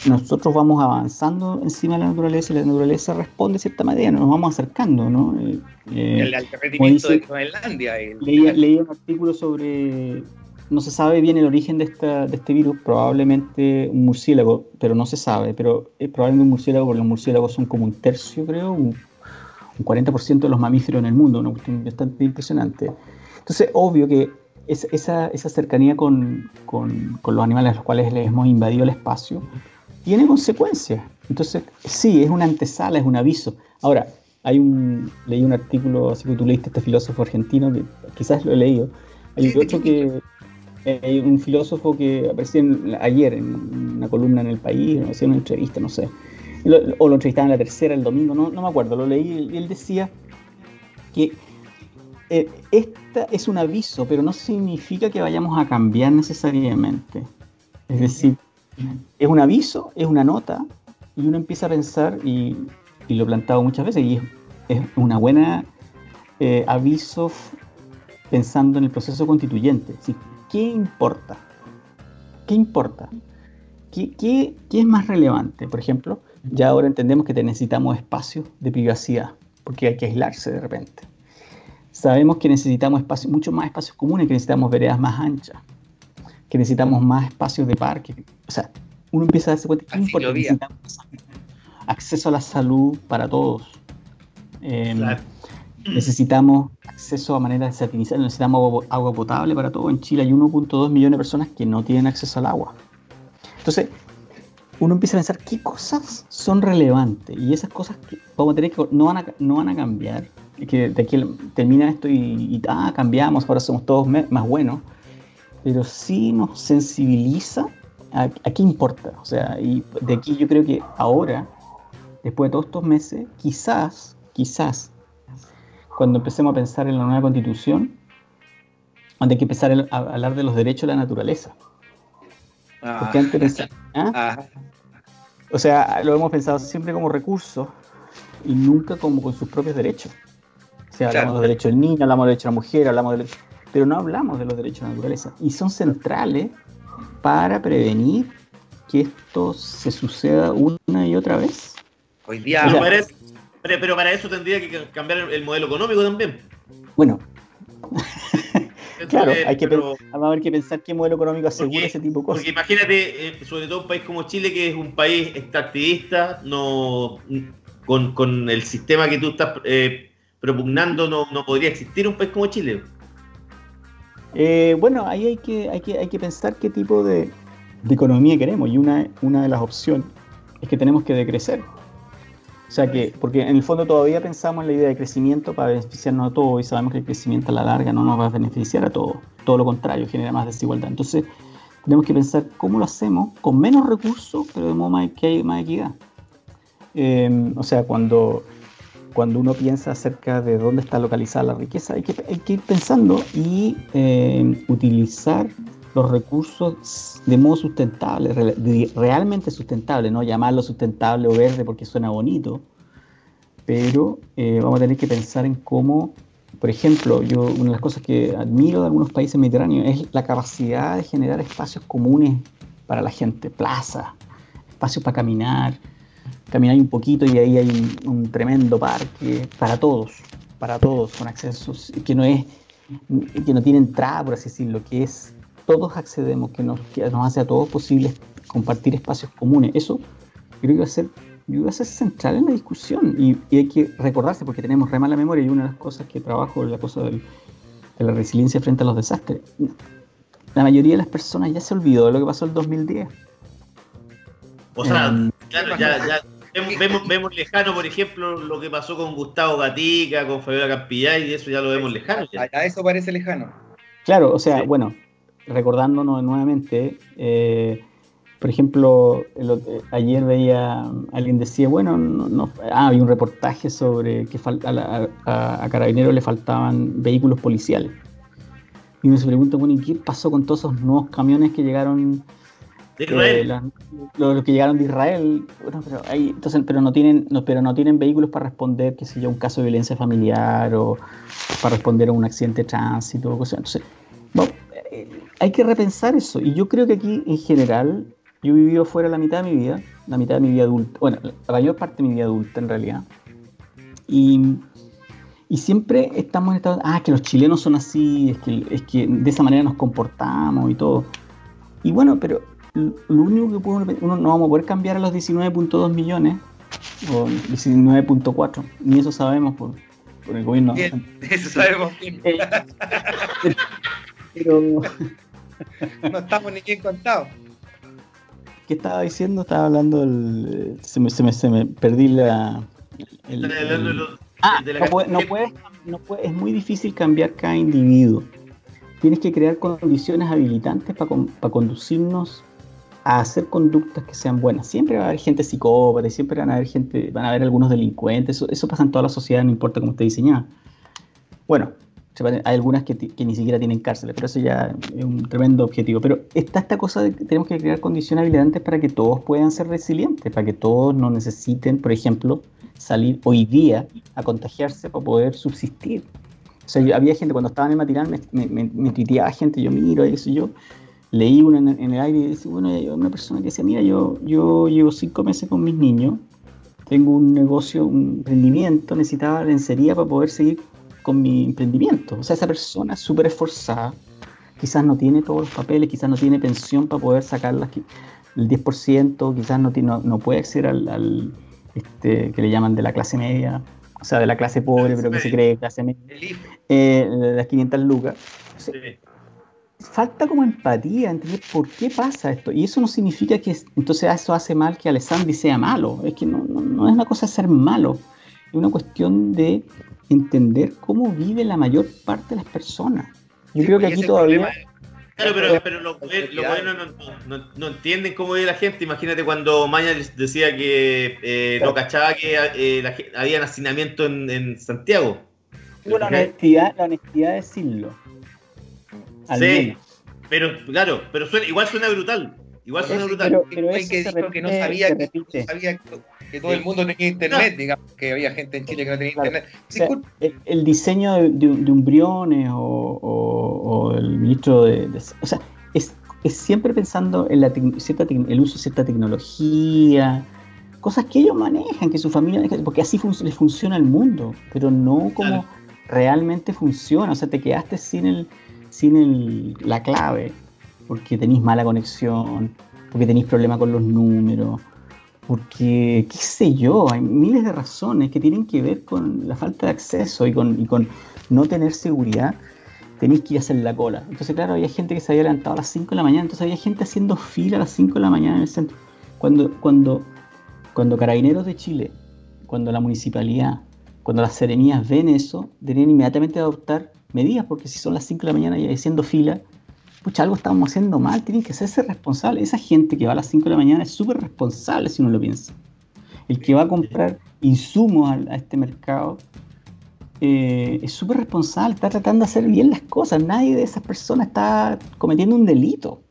nosotros vamos avanzando encima de la naturaleza y la naturaleza responde de cierta manera, nos vamos acercando, ¿no? Eh, eh, el derretimiento de Groenlandia. Leí, un artículo sobre, no se sabe bien el origen de, esta, de este virus, probablemente un murciélago, pero no se sabe, pero es probablemente un murciélago, porque los murciélagos son como un tercio, creo, un, 40% de los mamíferos en el mundo, una cuestión bastante impresionante. Entonces, obvio que esa, esa cercanía con, con, con, los animales a los cuales les hemos invadido el espacio tiene consecuencias. Entonces, sí, es una antesala, es un aviso. Ahora, hay un, leí un artículo, así que tú leíste este filósofo argentino, que quizás lo he leído. Hay otro que, hay un filósofo que apareció ayer en una columna en El País, no hacía una entrevista, no sé. o lo entrevistaban en la tercera, el domingo, no, no me acuerdo, lo leí y él decía que eh, esta es un aviso, pero no significa que vayamos a cambiar necesariamente. Es decir, es un aviso, es una nota, y uno empieza a pensar, y, lo he plantado muchas veces, y es, una buena eh, aviso pensando en el proceso constituyente. ¿Qué importa? ¿Qué importa? ¿Qué, qué, qué es más relevante? Por ejemplo, ya ahora entendemos que necesitamos espacios de privacidad, porque hay que aislarse de repente. Sabemos que necesitamos espacios, mucho más espacios comunes, que necesitamos veredas más anchas, que necesitamos más espacios de parque. O sea, uno empieza a darse cuenta que necesitamos acceso a la salud para todos. Em, necesitamos acceso a manera de satinizar, necesitamos agua potable para todos. En Chile hay 1.2 millones de personas que no tienen acceso al agua. Entonces, uno empieza a pensar qué cosas son relevantes y esas cosas que vamos a tener que no van a, no van a cambiar. Que de aquí termina esto y, ah, cambiamos, ahora somos todos más buenos, pero sí nos sensibiliza a, qué importa. O sea, y de aquí yo creo que ahora, después de todos estos meses, quizás, quizás, cuando empecemos a pensar en la nueva constitución, donde hay que empezar a hablar de los derechos de la naturaleza. Porque antes ¿ah? ¿ah? O sea, lo hemos pensado siempre como recurso y nunca como con sus propios derechos. O sea, hablamos de los derechos del niño, hablamos de los derechos de la mujer, hablamos de pero no hablamos de los derechos de la naturaleza. Y son centrales para prevenir que esto se suceda una y otra vez. Hoy día. pero, para eso tendría que cambiar el modelo económico también. Bueno. claro, hay que vamos a ver que pensar qué modelo económico asegura ese tipo de cosas. Porque imagínate, eh, sobre todo un país como Chile, que es un país extractivista, no, con, el sistema que tú estás eh, propugnando, no, no podría existir un país como Chile. Eh, bueno, ahí hay que, hay, que, hay que pensar qué tipo de, economía queremos y una, una de las opciones es que tenemos que decrecer. O sea que, porque en el fondo todavía pensamos en la idea de crecimiento para beneficiarnos a todos y sabemos que el crecimiento a la larga no nos va a beneficiar a todos, todo lo contrario, genera más desigualdad. Entonces, tenemos que pensar cómo lo hacemos con menos recursos, pero de modo más, que hay más equidad. Eh, o sea, cuando cuando uno piensa acerca de dónde está localizada la riqueza, hay que, ir pensando y eh, utilizar los recursos de modo sustentable, realmente sustentable, no llamarlo sustentable o verde porque suena bonito, pero eh, vamos a tener que pensar en cómo, por ejemplo, yo una de las cosas que admiro de algunos países mediterráneos es la capacidad de generar espacios comunes para la gente, plazas, espacios para caminar, camináis un poquito y ahí hay un, tremendo parque para todos, para todos, con accesos que no es, que no tiene entrada, por así decirlo, que es todos accedemos, que nos, nos hace a todos posible compartir espacios comunes. Eso creo que va a ser, va a ser central en la discusión y, hay que recordarse porque tenemos re mala memoria y una de las cosas que trabajo es la cosa de la resiliencia frente a los desastres. La mayoría de las personas ya se olvidó de lo que pasó el 2010. O sea, em, claro, ya, ya Vemos, vemos, lejano, por ejemplo, lo que pasó con Gustavo Gatica, con Fabiola Campillay, y eso ya lo vemos lejano. A, eso parece lejano. Claro, o sea, bueno, recordándonos nuevamente, eh, por ejemplo, eh, ayer veía, alguien decía, bueno, no, ah, había un reportaje sobre que a, a, a, Carabineros le faltaban vehículos policiales. Y uno se pregunta, bueno, ¿y qué pasó con todos esos nuevos camiones que llegaron eh, los, que llegaron de Israel, pero, entonces, pero no tienen, pero no tienen vehículos para responder, qué sé yo, un caso de violencia familiar o para responder a un accidente de tránsito o cosas. Entonces, eh, hay que repensar eso. Y yo creo que aquí, en general, yo he vivido fuera la mitad de mi vida, la mitad de mi vida adulta, bueno, la mayor parte de mi vida adulta en realidad. Y, y siempre estamos en estado, ah, que los chilenos son así, es que, es que de esa manera nos comportamos y todo. Y bueno, pero lo único que puedo, uno no vamos a poder cambiar a los 19.2 millones o 19.4, ni eso sabemos por, el gobierno. eso sabemos bien. Eh, pero, no estamos ni bien contados. ¿Qué estaba diciendo? Estaba hablando del. Se me, se me, se me perdí la. ah, no, puedes, no puedes, es muy difícil cambiar cada individuo. Tienes que crear condiciones habilitantes para conducirnos a hacer conductas que sean buenas. Siempre va a haber gente psicópata y siempre van a haber gente, van a haber algunos delincuentes. Eso, pasa en toda la sociedad, no importa cómo esté diseñada. Bueno, Hay algunas que, ni siquiera tienen cárceles, pero eso ya es un tremendo objetivo. Pero está esta cosa de que tenemos que crear condiciones habilitantes para que todos puedan ser resilientes, para que todos no necesiten, por ejemplo, salir hoy día a contagiarse para poder subsistir. O sea, había gente, cuando estaba en el matinal, me, me, me, tuiteaba gente, yo miro, y eso yo leí una en, el aire y dice, bueno, una persona que decía, mira, yo, yo llevo cinco meses con mis niños, tengo un negocio, un emprendimiento, necesitaba lencería para poder seguir con mi emprendimiento. O sea, esa persona es súper esforzada, quizás no tiene todos los papeles, quizás no tiene pensión para poder sacar el 10%, quizás no, tiene, no, puede acceder al, este, que le llaman de la clase media, o sea, de la clase pobre, pero que se cree clase media, eh, de las 500 lucas. Falta como empatía, entender por qué pasa esto. Y eso no significa que entonces eso hace mal que Alessandri sea malo. Es que no, no, es una cosa ser malo, es una cuestión de entender cómo vive la mayor parte de las personas. Yo creo que aquí todavía... Claro, pero, pero los buenos no, entienden cómo vive la gente. Imagínate cuando Maña decía que eh, no cachaba que eh, había hacinamiento en, Santiago. la honestidad, la honestidad de decirlo. sí, pero claro, pero igual suena brutal. Igual suena brutal. Pero, es que dijo que no sabía, que, sabía que todo el mundo tenía internet, digamos, que había gente en Chile que no tenía internet. el, diseño de, de, un Briones o, o, el ministro de, O sea, es, es, siempre pensando en la cierta, el uso de cierta tecnología, cosas que ellos manejan, que su familia maneja, porque así les funciona el mundo, pero no como realmente funciona. O sea, te quedaste sin, el, sin el, la clave, porque tenéis mala conexión, porque tenéis problemas con los números porque, qué sé yo, hay miles de razones que tienen que ver con la falta de acceso y con, y con no tener seguridad. Tenéis que ir a hacer la cola. Entonces, claro, había gente que se había levantado a las 5 de la mañana, entonces había gente haciendo fila a las 5 de la mañana en el centro. Cuando, cuando, cuando Carabineros de Chile, cuando la municipalidad, cuando las serenías ven eso, deberían inmediatamente adoptar medidas, porque si son las 5 de la mañana y haciendo fila, pucha, algo estamos haciendo mal, tienen que hacerse responsables. Esa gente que va a las 5 de la mañana es súper responsable si uno lo piensa. El que va a comprar insumos a, este mercado eh, es súper responsable, está tratando de hacer bien las cosas. Nadie de esas personas está cometiendo un delito.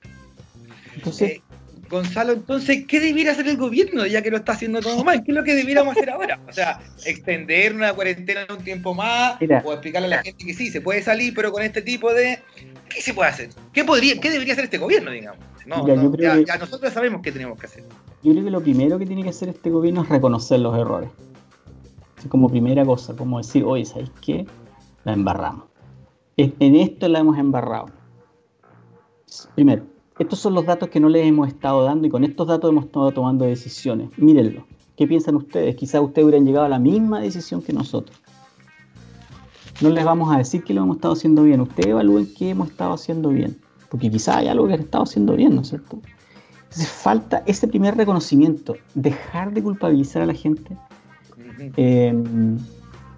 Entonces, eh, Gonzalo, entonces, ¿qué debiera hacer el gobierno ya que lo está haciendo todo mal? ¿Qué es lo que debiéramos hacer ahora? O sea, extender una cuarentena un tiempo más o explicarle a la gente que sí, se puede salir, pero con este tipo de... ¿Qué se puede hacer? ¿Qué, podría, qué debería hacer este gobierno, digamos? No, ya, nosotros sabemos qué tenemos que hacer. Yo creo que lo primero que tiene que hacer este gobierno es reconocer los errores. como primera cosa, como decir, oye, ¿sabéis qué? La embarramos. En esto la hemos embarrado. Primero, estos son los datos que no les hemos estado dando y con estos datos hemos estado tomando decisiones. Mírenlo. ¿Qué piensan ustedes? Quizás ustedes hubieran llegado a la misma decisión que nosotros. No les vamos a decir que lo hemos estado haciendo bien. Ustedes evalúen qué hemos estado haciendo bien. Porque quizás hay algo que han estado haciendo bien, ¿no es cierto? Entonces falta ese primer reconocimiento. Dejar de culpabilizar a la gente. Em,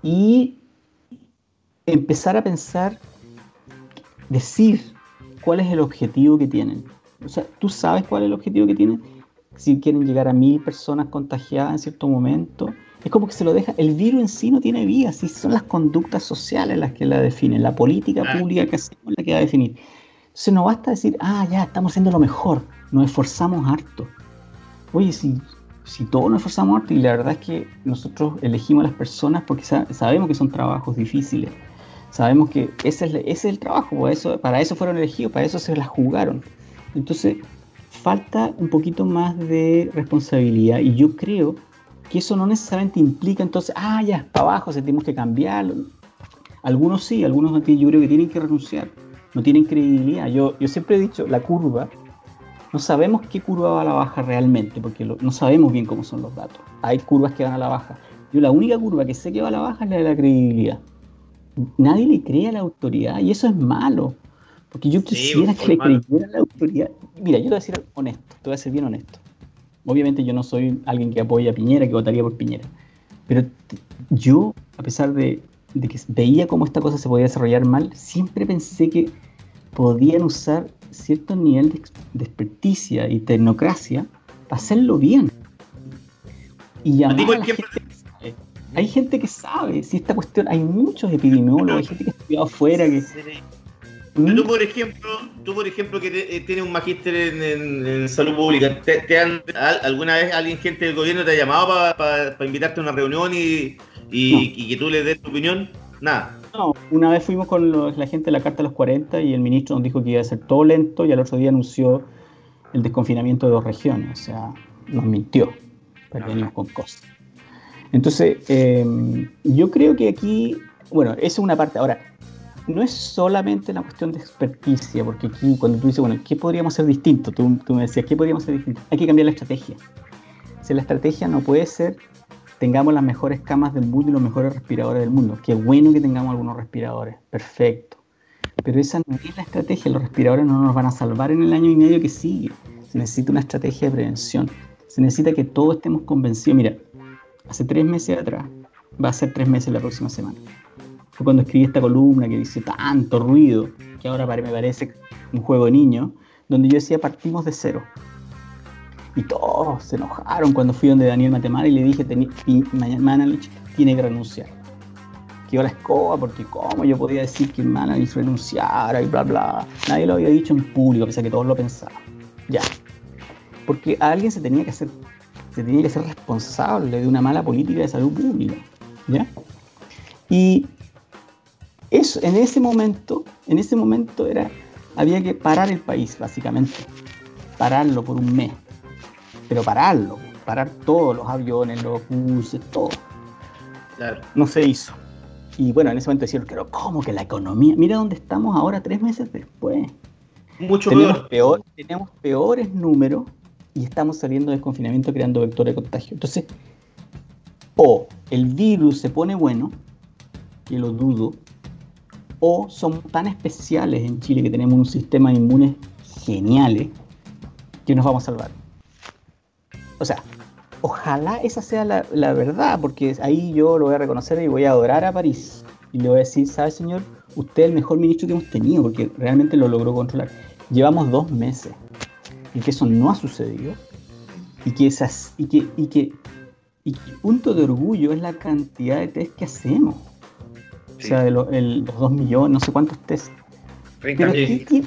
y empezar a pensar, decir cuál es el objetivo que tienen. O sea, tú sabes cuál es el objetivo que tienen. Si quieren llegar a mil personas contagiadas en cierto momento, es como que se lo deja. El virus en sí no tiene vida, si son las conductas sociales las que la definen, la política pública que hacemos la que va a definir. Entonces no basta decir, ah, ya, estamos haciendo lo mejor, nos esforzamos harto. Oye, si, si todos nos esforzamos harto, y la verdad es que nosotros elegimos a las personas porque sabemos que son trabajos difíciles sabemos que ese es, el trabajo, para eso fueron elegidos, para eso se las jugaron. Entonces, falta un poquito más de responsabilidad y yo creo que eso no necesariamente implica entonces, ah, ya, para abajo, tenemos que cambiarlo. Algunos sí, algunos yo creo que tienen que renunciar, no tienen credibilidad. Yo siempre he dicho, la curva, no sabemos qué curva va a la baja realmente, porque no sabemos bien cómo son los datos. Hay curvas que van a la baja. Yo la única curva que sé que va a la baja es la de la credibilidad nadie le cree a la autoridad y eso es malo. Porque yo quisiera que le creyera a la autoridad. Mira, yo te voy a decir honesto, te voy a ser bien honesto. Obviamente yo no soy alguien que apoya a Piñera, que votaría por Piñera. Pero yo, a pesar de, que veía cómo esta cosa se podía desarrollar mal, siempre pensé que podían usar cierto nivel de, de experticia y tecnocracia para hacerlo bien. Y llamar a la gente, Hay gente que sabe, si esta cuestión, hay muchos epidemiólogos, hay gente que ha estudiado afuera que... ¿Mm? Tú, por ejemplo, tú, por ejemplo, que eh, tienes un magíster en, salud pública, ¿te, han, ¿alguna vez alguien, gente del gobierno te ha llamado para invitarte a una reunión y, y, que tú le des tu opinión? Nada. No, una vez fuimos con la gente de la Carta de los 40 y el ministro nos dijo que iba a ser todo lento y al otro día anunció el desconfinamiento de dos regiones. O sea, nos mintió, pero con cosas. Entonces, em, yo creo que aquí, bueno, esa es una parte. Ahora, no es solamente la cuestión de experticia, porque aquí cuando tú dices, bueno, ¿qué podríamos hacer distinto? Tú, tú me decías, ¿qué podríamos hacer distinto? Hay que cambiar la estrategia. Si la estrategia no puede ser, tengamos las mejores camas del mundo y los mejores respiradores del mundo. Qué bueno que tengamos algunos respiradores, perfecto. Pero esa no es la estrategia, los respiradores no nos van a salvar en el año y medio que sigue. Se necesita una estrategia de prevención. Se necesita que todos estemos convencidos. Mira, hace tres meses atrás, va a ser tres meses la próxima semana fue cuando escribí esta columna que dice tanto ruido, que ahora me parece un juego de niños, donde yo decía partimos de cero. Y todos se enojaron cuando fui donde Daniel Matemar y le dije, Manalich tiene que renunciar. Que yo la escoba, porque cómo yo podía decir que Manalich renunciara y bla bla. Nadie lo había dicho en público, pese a que todos lo pensaban. Ya. Porque a alguien se tenía que hacer, se tenía que ser responsable de una mala política de salud pública. ¿Ya? Y eso, en ese momento, en ese momento era, había que parar el país, básicamente. Pararlo por un mes. Pero pararlo, parar todos los aviones, los buses, todo. Claro. No se hizo. Y bueno, en ese momento decían, pero ¿cómo que la economía? Mira dónde estamos ahora, tres meses después. Mucho tenemos peor. Tenemos peores números y estamos saliendo del confinamiento creando vectores de contagio. Entonces, o el virus se pone bueno, que lo dudo, o somos tan especiales en Chile que tenemos un sistema inmune geniales que nos vamos a salvar. O sea, ojalá esa sea la, verdad, porque ahí yo lo voy a reconocer y voy a adorar a París. Y le voy a decir, ¿sabe señor? Usted es el mejor ministro que hemos tenido, porque realmente lo logró controlar. Llevamos dos meses en que eso no ha sucedido y que, esas, y que, y que, y que punto de orgullo es la cantidad de test que hacemos. O sea, de los dos millones, no sé cuántos test. Pero, ¿qué,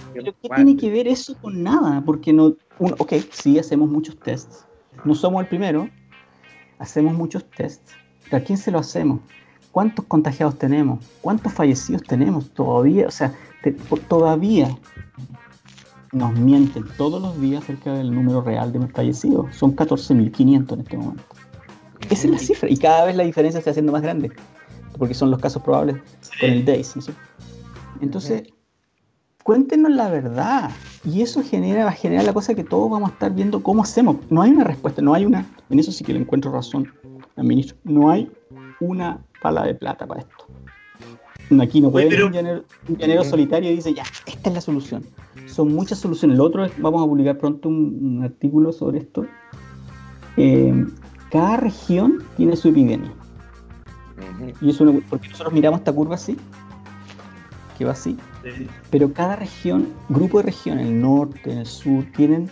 tiene que ver eso con nada? Porque no, ok, sí hacemos muchos tests. No somos el primero, hacemos muchos tests. ¿Pero a quién se lo hacemos? ¿Cuántos contagiados tenemos? ¿Cuántos fallecidos tenemos todavía? O sea, todavía nos mienten todos los días acerca del número real de fallecidos. Son 14.500 en este momento. Esa es la cifra. Y cada vez la diferencia está haciendo más grande porque son los casos probables con el DAIS. Entonces, cuéntenos la verdad. Y eso genera, va a generar la cosa que todos vamos a estar viendo cómo hacemos. No hay una respuesta, no hay una. En eso sí que le encuentro razón al ministro. No hay una pala de plata para esto. Aquí no puede haber un llanero, solitario y dice, ya, esta es la solución. Son muchas soluciones. Lo otro es, vamos a publicar pronto un, artículo sobre esto. Eh, cada región tiene su epidemia. Y eso porque nosotros miramos esta curva así, que va así, pero cada región, grupo de regiones, el norte, el sur, tienen,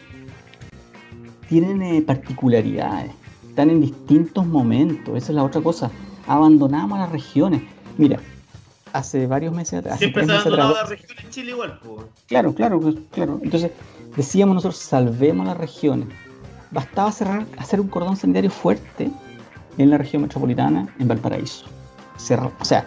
tienen eh, particularidades, están en distintos momentos, esa es la otra cosa. Abandonamos las regiones. Mira, hace varios meses atrás. Siempre se ha abandonado las regiones en Chile igual. Claro, claro, pues, claro. Entonces, decíamos nosotros, salvemos las regiones. Bastaba cerrar, hacer un cordón sanitario fuerte en la región metropolitana, en Valparaíso. o sea,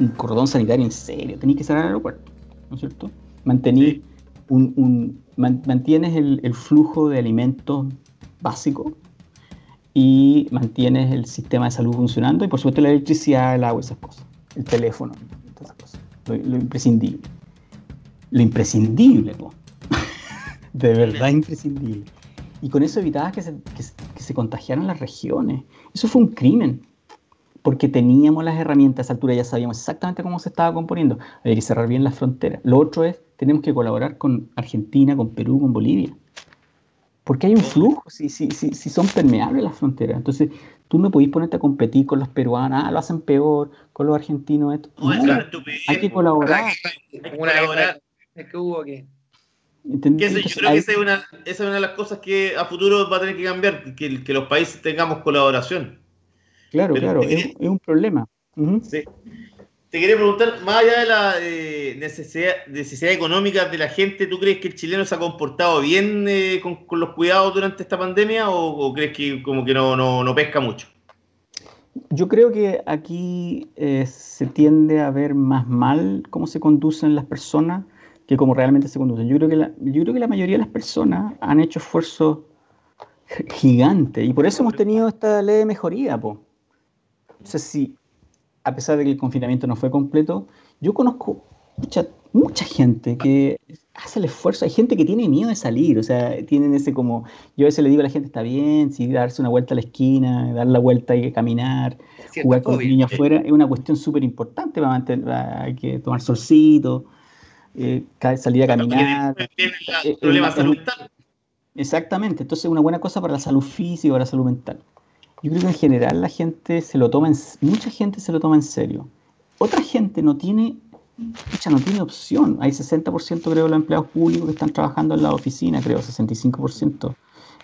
un cordón sanitario en serio, tenéis que cerrar el aeropuerto, ¿no es cierto? Mantener un, mantienes el, flujo de alimentos básico y mantienes el sistema de salud funcionando y por supuesto la electricidad, el agua, esas cosas, el teléfono, todas esas cosas, lo, imprescindible. Lo imprescindible, de verdad imprescindible. Y con eso evitabas que se, que se contagiaran las regiones. Eso fue un crimen, porque teníamos las herramientas a esa altura, ya sabíamos exactamente cómo se estaba componiendo. Había que cerrar bien las fronteras. Lo otro es, tenemos que colaborar con Argentina, con Perú, con Bolivia. Porque hay un flujo, si, si, si, si son permeables las fronteras. Entonces, tú no podés ponerte a competir con los peruanos, ah, lo hacen peor, con los argentinos, esto. No, hay que colaborar. Hay que colaborar. Es que hubo que yo creo que esa es, una, esa es, una, de las cosas que a futuro va a tener que cambiar, que, que los países tengamos colaboración. Claro, claro, es, un problema. sí. Te quería preguntar, más allá de la eh, necesidad, económica de la gente, ¿tú crees que el chileno se ha comportado bien eh, con, los cuidados durante esta pandemia o, crees que como que no, no, pesca mucho? Yo creo que aquí eh, se tiende a ver más mal cómo se conducen las personas que cómo realmente se conducen. Yo creo que la, yo creo que la mayoría de las personas han hecho esfuerzos gigantes y por eso hemos tenido esta ley de mejoría. Po. O sea, si a pesar de que el confinamiento no fue completo, yo conozco mucha, mucha gente que hace el esfuerzo. Hay gente que tiene miedo de salir, o sea, tienen ese como, yo a veces le digo a la gente, está bien, si darse una vuelta a la esquina, dar la vuelta, hay que caminar, jugar con los niños afuera, es una cuestión súper importante para mantener, hay que tomar solcito, eh, salir a caminar. Eh, exactamente, entonces es una buena cosa para la salud física, para la salud mental. Yo creo que en general la gente se lo toma, en, mucha gente se lo toma en serio. Otra gente no tiene, no tiene opción. Hay 60% creo de los empleados públicos que están trabajando en la oficina, creo, 65%.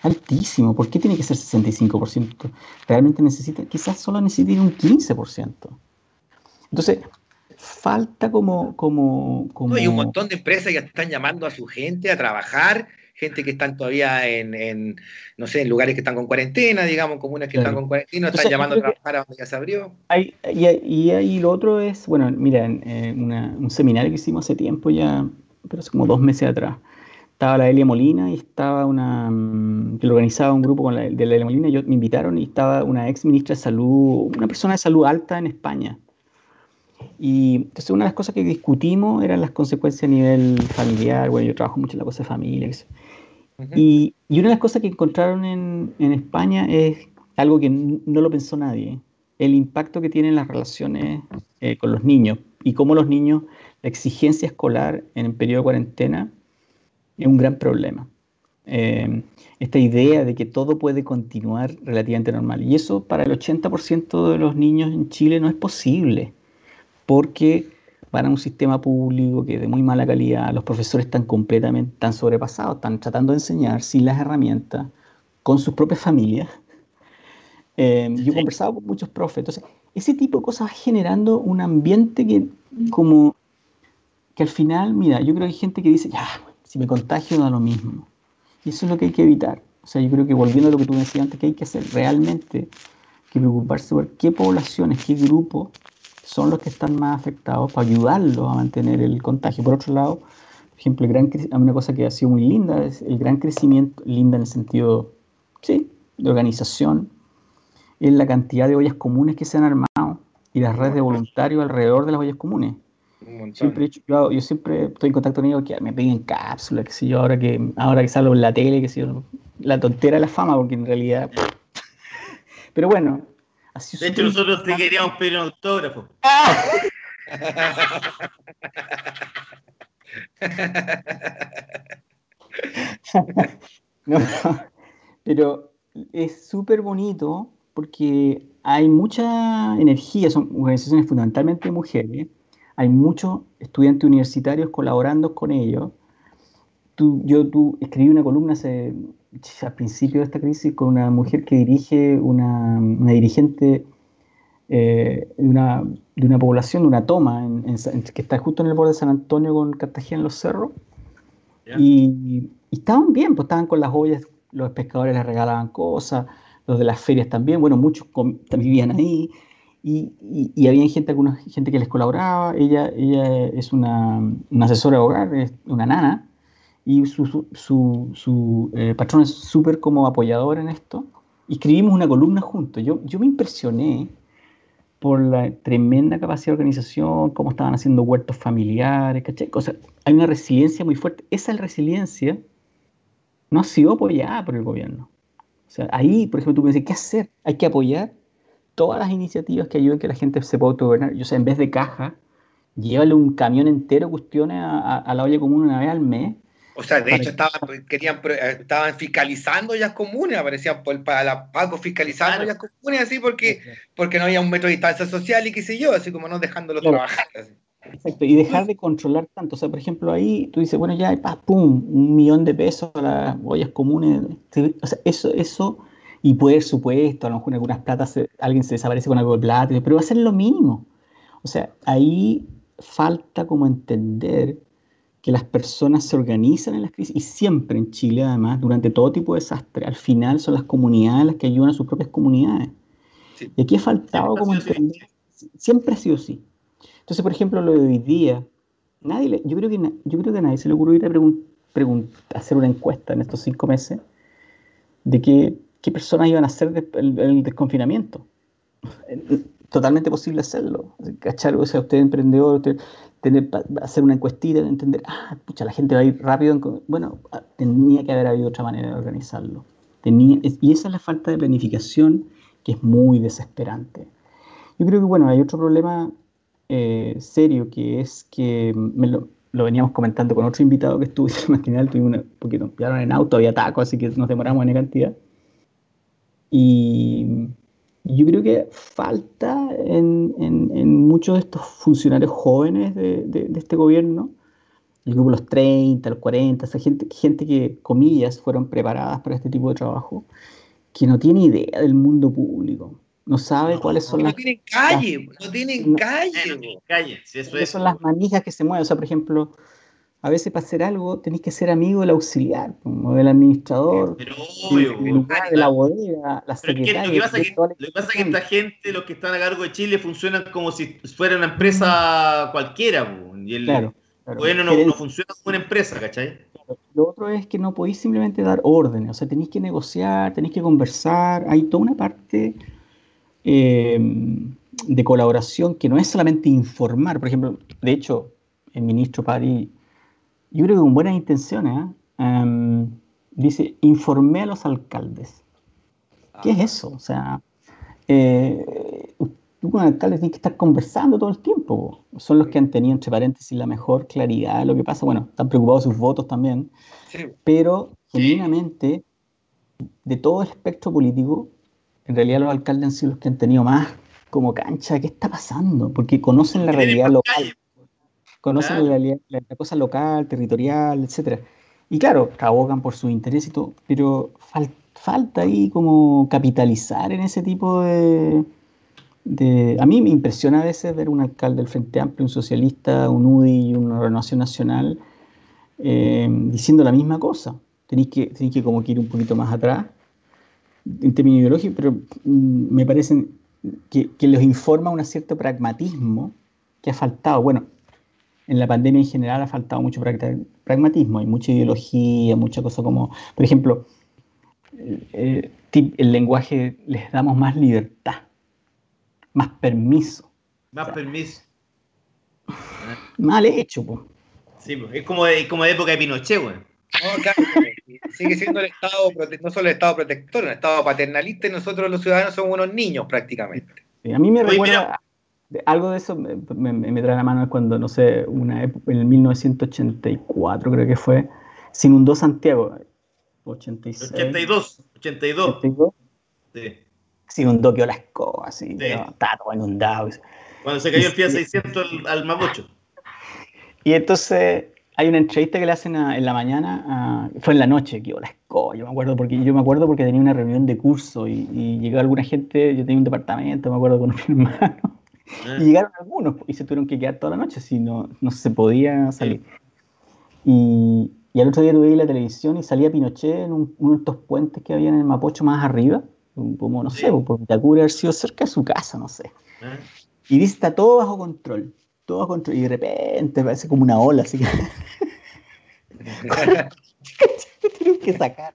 Altísimo. ¿Por qué tiene que ser 65%? Realmente necesita, quizás solo necesita un 15%. Entonces, falta como... como, como... hay un montón de empresas que están llamando a su gente a trabajar gente que están todavía en, no sé, en lugares que están con cuarentena, digamos, comunas que están con cuarentena, están llamando a trabajar a donde ya se abrió. Hay, y, ahí lo otro es, bueno, mira, en, un seminario que hicimos hace tiempo ya, pero hace como dos meses atrás, estaba la Elia Molina y estaba una, mm, que lo organizaba un grupo con la, de la Elia Molina, yo, me invitaron y estaba una ex ministra de salud, una persona de salud alta en España. Y entonces una de las cosas que discutimos eran las consecuencias a nivel familiar, bueno, yo trabajo mucho en la cosa de familia, y, una de las cosas que encontraron en, España es algo que no lo pensó nadie, el impacto que tienen las relaciones eh, con los niños y cómo los niños, la exigencia escolar en el periodo de cuarentena es un gran problema. Eh, esta idea de que todo puede continuar relativamente normal. Y eso para el 80% de los niños en Chile no es posible, porque van a un sistema público que es de muy mala calidad, los profesores están completamente tan sobrepasados, están tratando de enseñar sin las herramientas, con sus propias familias. Eh, yo he conversado con muchos profes, entonces ese tipo de cosas va generando un ambiente que como que al final, mira, yo creo que hay gente que dice, ya, si me contagio da lo mismo. Y eso es lo que hay que evitar. O sea, yo creo que volviendo a lo que tú decías antes, que hay que hacer realmente que preocuparse por qué poblaciones, qué grupos son los que están más afectados para ayudarlos a mantener el contagio. Por otro lado, por ejemplo, el gran, una cosa que ha sido muy linda es el gran crecimiento, linda en el sentido, sí, de organización, es la cantidad de ollas comunes que se han armado y las redes de voluntarios alrededor de las ollas comunes. Siempre yo, yo, siempre estoy en contacto con ellos que me piden cápsulas, que sé yo, ahora que, ahora que salgo en la tele, que sé yo, la tontera de la fama, porque en realidad... Pero bueno, de hecho, nosotros te queríamos pedir un autógrafo. pero es súper bonito porque hay mucha energía, son organizaciones fundamentalmente de mujeres, hay muchos estudiantes universitarios colaborando con ellos. Tú, yo tú escribí una columna hace al principio de esta crisis con una mujer que dirige, una, dirigente eh, de, una, de, una, población, de una toma, que está justo en el borde de San Antonio con Cartagena en los cerros. Y, estaban bien, pues estaban con las ollas, los pescadores les regalaban cosas, los de las ferias también, bueno, muchos vivían ahí. Y, y, había gente, alguna gente que les colaboraba. Ella, ella es una, una asesora de hogar, es una nana, y su, su, su, eh, patrón es súper como apoyador en esto. Escribimos una columna juntos. Yo, yo me impresioné por la tremenda capacidad de organización, cómo estaban haciendo huertos familiares, ¿cachai? O sea, hay una resiliencia muy fuerte. Esa resiliencia no ha sido apoyada por el gobierno. O sea, ahí, por ejemplo, tú dices, ¿qué hacer? Hay que apoyar todas las iniciativas que ayuden a que la gente se pueda autogobernar. Yo sé, en vez de caja, llévale un camión entero cuestiones a, a la olla común una vez al mes o sea, de hecho estaban, querían, eh, estaban fiscalizando ya comunes, aparecían por, para la Paco fiscalizando ya comunes, así porque, porque no había un metro de distancia social y qué sé yo, así como no dejándolos trabajar. Exacto, y dejar de controlar tanto. O sea, por ejemplo, ahí tú dices, bueno, ya, pum, un millón de pesos a las ollas comunes. O sea, eso, eso y puede supuesto, a lo mejor en algunas platas alguien se desaparece con algo de plata, pero va a ser lo mínimo. O sea, ahí falta como entender que las personas se organizan en las crisis y siempre en Chile además, durante todo tipo de desastre, al final son las comunidades las que ayudan a sus propias comunidades. Y aquí ha faltado como entender, siempre ha sido así. Entonces, por ejemplo, lo de hoy día, nadie yo, creo que, yo creo que a nadie se le ocurrió ir a hacer una encuesta en estos cinco meses de qué, qué personas iban a hacer el, desconfinamiento. Totalmente posible hacerlo. ¿Cachar? O sea, usted emprendedor, usted tener, hacer una encuestita, entender, ah, pucha, la gente va a ir rápido. bueno, ah, tenía que haber habido otra manera de organizarlo. Tenía, y esa es la falta de planificación que es muy desesperante. Yo creo que, bueno, hay otro problema eh, serio que es que me lo, veníamos comentando con otro invitado que estuvo en matinal, tuvimos un poquito, pillaron en auto, había taco, así que nos demoramos en cantidad. Y yo creo que falta en, en, muchos de estos funcionarios jóvenes de, de, este gobierno, el grupo los 30, los 40, esa gente, gente que, comillas, fueron preparadas para este tipo de trabajo, que no tiene idea del mundo público, no sabe cuáles son no las... Tienen calle, no tienen calle, no tienen calle. eso son las manijas que se mueven, o sea, por ejemplo a veces para hacer algo tenéis que ser amigo del auxiliar, o del administrador, pero, de la bodega, la secretaria. lo, que pasa es que, esta gente, los que están a cargo de Chile, funcionan como si fuera una empresa cualquiera, y el claro, bueno no, funciona como una empresa, ¿cachai? Lo otro es que no podéis simplemente dar órdenes, o sea, tenéis que negociar, tenéis que conversar, hay toda una parte eh, de colaboración que no es solamente informar, por ejemplo, de hecho, el ministro Pari yo creo que con buenas intenciones, ¿eh? em, dice, informé a los alcaldes. ¿Qué es ah. eso? O sea, eh, tú con alcaldes tienes que estar conversando todo el tiempo. Son los que han tenido, entre paréntesis, la mejor claridad de lo que pasa. Bueno, están preocupados sus votos también. Pero, genuinamente, de todo el espectro político, en realidad los alcaldes han sido los que han tenido más como cancha. ¿Qué está pasando? Porque conocen la realidad local conocen la, la, cosa local, territorial, etc. Y claro, abogan por su interés y todo, pero falta ahí como capitalizar en ese tipo de, de, A mí me impresiona a veces ver un alcalde del Frente Amplio, un socialista, un UDI y una Renovación Nacional eh, diciendo la misma cosa. Tenéis que, tenéis que como que ir un poquito más atrás en términos ideológicos, pero mm, me parece que, que los informa un cierto pragmatismo que ha faltado. Bueno, en la pandemia en general ha faltado mucho pragmatismo, hay mucha ideología, mucha cosa como, por ejemplo, el, lenguaje les damos más libertad, más permiso. Más permiso. Mal hecho, pues. Sí, es como de, como de época de Pinochet, güey. No, claro, sigue siendo el Estado, no solo el Estado protector, un Estado paternalista y nosotros los ciudadanos somos unos niños prácticamente. a mí me recuerda algo de eso me, me, trae a la mano cuando, no sé, una en el 1984 creo que fue, se inundó Santiago. 86. 82, 82. 82. Sí. Se inundó, quedó la escoba, así, sí. estaba todo inundado. Cuando se cayó el pie 600 al, al Mapocho. Y entonces hay una entrevista que le hacen en la mañana, fue en la noche, que la escoba, yo me acuerdo porque yo me acuerdo porque tenía una reunión de curso y, y llegó alguna gente, yo tenía un departamento, me acuerdo con un hermano, Ah. Y llegaron algunos y se tuvieron que quedar toda la noche, si no, no se podía salir. Y, y, al otro día tuve la televisión y salía Pinochet en uno de estos puentes que había en el Mapocho más arriba, como no sé, por Vitacura haber sido cerca de su casa, no sé. Ah. Y dice, está todo bajo control, todo bajo control. Y de repente parece como una ola, así que... que sacar.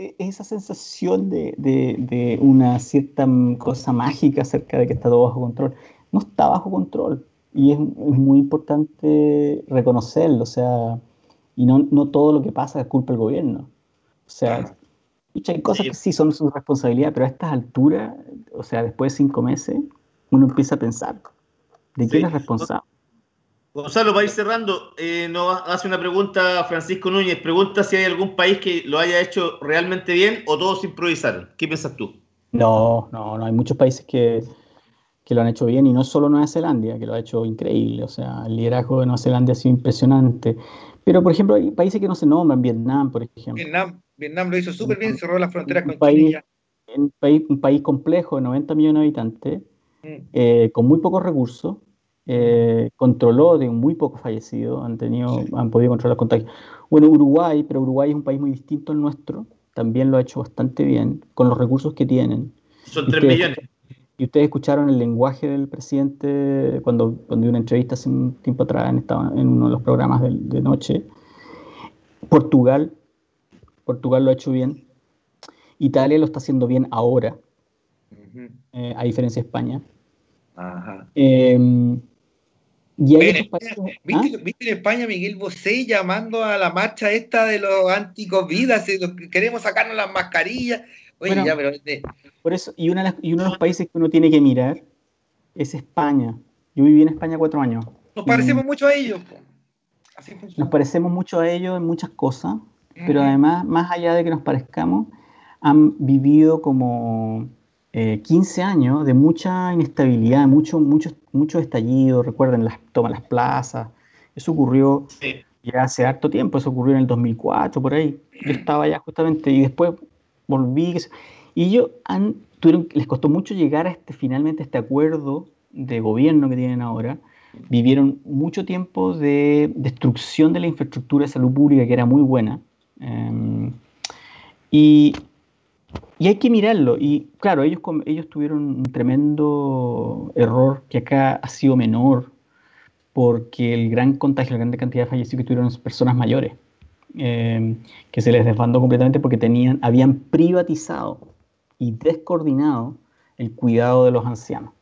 E, esa sensación de, una cierta cosa mágica acerca de que está todo bajo control, no está bajo control. Y es, muy importante reconocerlo, o sea, y no, no, todo lo que pasa es culpa del gobierno. O sea, hay cosas que sí son su responsabilidad, pero a estas alturas, o sea, después de cinco meses, uno empieza a pensar, ¿de quién es responsable? Gonzalo, para ir cerrando, eh, nos hace una pregunta Francisco Núñez. Pregunta si hay algún país que lo haya hecho realmente bien o todos improvisaron. ¿Qué piensas tú? No, no, no. Hay muchos países que, lo han hecho bien y no solo Nueva Zelanda, que lo ha hecho increíble. O sea, el liderazgo de Nueva Zelanda ha sido impresionante. Pero, por ejemplo, hay países que no se nombran, Vietnam, por ejemplo. Vietnam, Vietnam lo hizo súper bien, cerró las fronteras con país, Chile. Un país, un país complejo de 90 millones de habitantes, mm. eh, con muy pocos recursos, eh, controló de muy pocos fallecidos, han, tenido, han podido controlar contagios. Bueno, Uruguay, pero Uruguay es un país muy distinto al nuestro, también lo ha hecho bastante bien, con los recursos que tienen. Son 3 millones. Y ustedes escucharon el lenguaje del presidente cuando, cuando dio una entrevista hace un tiempo atrás en, en uno de los programas de, noche. Portugal, Portugal lo ha hecho bien. Italia lo está haciendo bien ahora, eh, a diferencia de España. Ajá. Em, y hay ¿viste, ¿ah? ¿viste, en España Miguel Bosé llamando a la marcha esta de los anticovid? Queremos sacarnos las mascarillas. Oye, ya, pero por eso, y, una y uno de los países que uno tiene que mirar es España. Yo viví en España cuatro años. Nos parecemos mucho a ellos. nos parecemos mucho a ellos en muchas cosas, pero además, más allá de que nos parezcamos, han vivido como 15 eh, años de mucha inestabilidad, mucho, mucho, mucho estallido. Recuerden, las, toman las plazas. Eso ocurrió ya hace harto tiempo, eso ocurrió en el 2004, por ahí. Yo estaba allá justamente y después volví. Y ellos han, tuvieron, les costó mucho llegar a este, finalmente a este acuerdo de gobierno que tienen ahora. Vivieron mucho tiempo de destrucción de la infraestructura de salud pública, que era muy buena. Em, y, y, hay que mirarlo. Y claro, ellos, ellos tuvieron un tremendo error que acá ha sido menor, porque el gran contagio, la gran cantidad de fallecidos que tuvieron personas mayores. Em, que se les desbandó completamente porque tenían, habían privatizado y descoordinado el cuidado de los ancianos.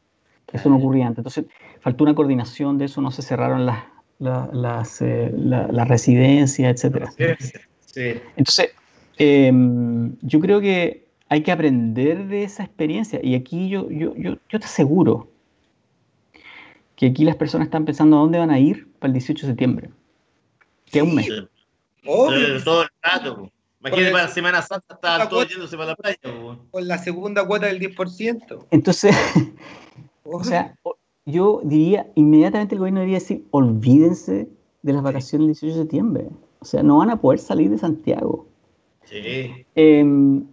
Eso no ocurría antes. Entonces, faltó una coordinación de eso, no se cerraron las, las, eh, residencias, etc. Entonces, em, yo creo que hay que aprender de esa experiencia. Y aquí yo, yo, yo, yo te aseguro que aquí las personas están pensando a dónde van a ir para el 18 de septiembre. Que es un mes. Todo el rato. Imagínate para la Semana Santa estaban todos yéndose para la playa. Con la segunda cuota del 10%. Entonces, o sea, yo diría, inmediatamente el gobierno debería decir, olvídense de las vacaciones del 18 de septiembre. O sea, no van a poder salir de Santiago. Sí. Em,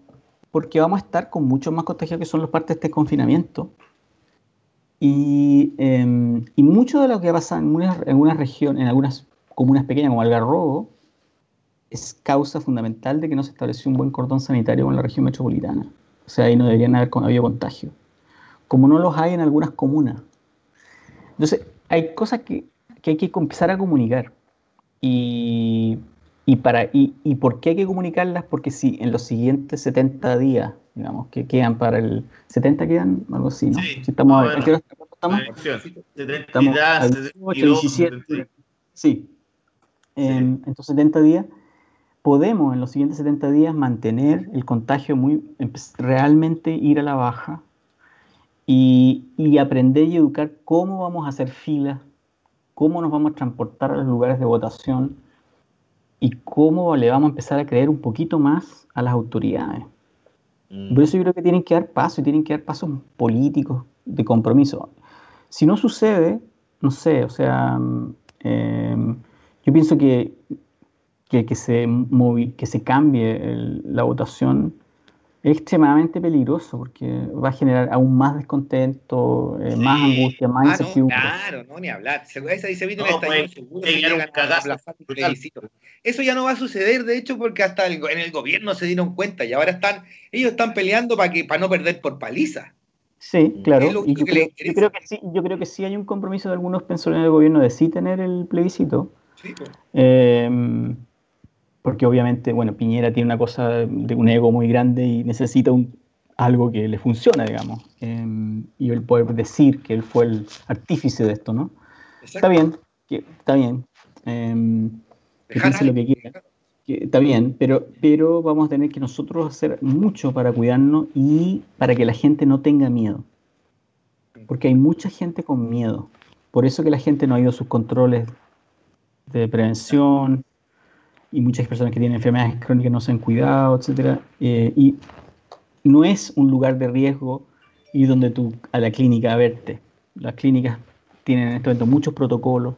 porque vamos a estar con muchos más contagios que son los partes de este confinamiento. Y, em, y mucho de lo que pasa en en algunas regiones, en algunas comunas pequeñas como Algarrobo, es causa fundamental de que no se estableció un buen cordón sanitario con la región metropolitana. O sea, ahí no deberían haber habido contagio. Como no los hay en algunas comunas. Entonces, hay cosas que, hay que empezar a comunicar. Y, para, y, por qué hay que comunicarlas? Porque si en los siguientes 70 días, digamos, que quedan para el... ¿70 quedan? Algo así, ¿no? si estamos, a, ¿qué estamos? estamos a 17. Sí. En, estos 70 días podemos en los siguientes 70 días mantener el contagio muy, realmente ir a la baja y, aprender y educar cómo vamos a hacer filas, cómo nos vamos a transportar a los lugares de votación y cómo le vamos a empezar a creer un poquito más a las autoridades. Por eso yo creo que tienen que dar pasos y tienen que dar pasos políticos de compromiso. Si no sucede, no sé, o sea, eh, yo pienso que que, se, que se cambie la votación es extremadamente peligroso porque va a generar aún más descontento, eh, más angustia, más ah, incertidumbre. claro, no, ni hablar. Se, se, se no, pues, seguro Eso ya no va a suceder, de hecho, porque hasta en el gobierno se dieron cuenta y ahora están, ellos están peleando para que para no perder por paliza. Sí, claro. Y yo, creo, yo, creo, que sí, yo creo que sí hay un compromiso de algunos pensadores del gobierno de sí tener el plebiscito. Sí, pues. eh, porque obviamente, bueno, Piñera tiene una cosa de un ego muy grande y necesita un, algo que le funciona, digamos. Em, y él puede decir que él fue el artífice de esto, ¿no? Está bien, que, está bien. Eh, que piense lo que quiera. está bien, pero, pero vamos a tener que nosotros hacer mucho para cuidarnos y para que la gente no tenga miedo. Porque hay mucha gente con miedo. Por eso que la gente no ha ido a sus controles de prevención, y muchas personas que tienen enfermedades crónicas no se han cuidado, etc. Eh, y no es un lugar de riesgo ir donde tú a la clínica a verte. Las clínicas tienen en este momento muchos protocolos,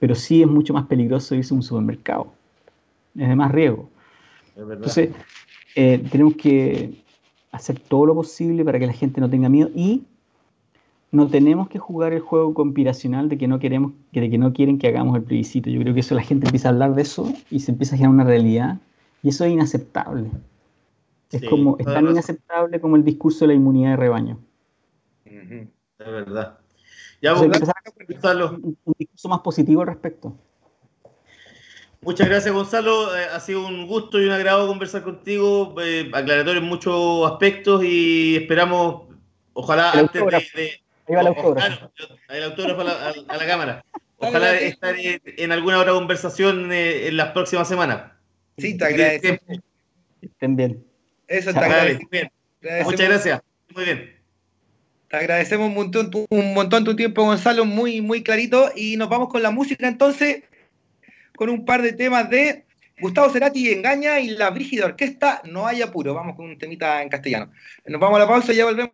pero sí es mucho más peligroso irse a un supermercado. Es de más riesgo. Entonces, eh, tenemos que hacer todo lo posible para que la gente no tenga miedo y no tenemos que jugar el juego conspiracional de que no queremos, de que no quieren que hagamos el plebiscito. Yo creo que eso la gente empieza a hablar de eso y se empieza a generar una realidad y eso es inaceptable. Es como es tan inaceptable como el discurso de la inmunidad de rebaño. Es verdad. Ya vamos a un, un discurso más positivo al respecto. Muchas gracias, Gonzalo. Eh, ha sido un gusto y un agrado conversar contigo, eh, aclaratorio en muchos aspectos y esperamos, ojalá antes de, Ahí va el autógrafo. el autógrafo a la, a, la cámara. Ojalá estar en, alguna otra conversación eh, en las próximas semanas. Sí, te agradecemos. Estén bien. Eso te agradecemos. Muchas gracias. Muy bien. Te agradecemos un montón, tu, un montón tu tiempo, Gonzalo, muy, muy clarito. Y nos vamos con la música entonces, con un par de temas de Gustavo Cerati Engaña y la Brígida Orquesta No hay apuro. Vamos con un temita en castellano. Nos vamos a la pausa y ya volvemos.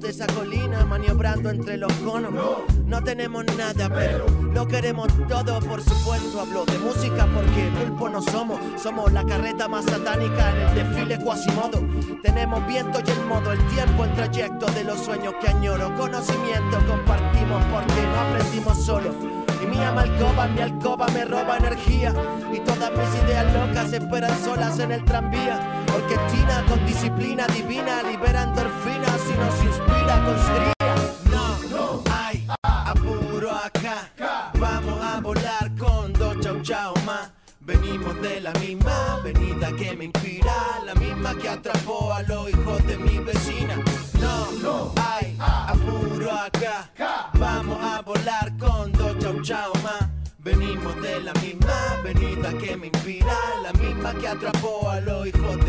De esa colina, maniobrando entre los conos. No tenemos nada, pero lo queremos todo, por supuesto. Hablo de música porque pulpo no somos. Somos la carreta más satánica en el desfile Quasimodo. Tenemos viento y el modo, el tiempo, el trayecto de los sueños que añoro. Conocimiento compartimos porque no aprendimos solos. Y mi alcoba, mi alcoba me roba energía. Y todas mis ideas locas esperan solas en el tranvía. Orquestina con disciplina divina, libera endorfinas y nos inspira con cría. No, no hay apuro acá. Vamos a volar con dos chau chau más. Venimos de la misma avenida que me inspira, la misma que atrapó a los hijos de mi vecina. No, no hay apuro acá. Vamos a volar con dos chau chau más. Venimos de la misma avenida que me inspira, la misma que atrapó a los hijos de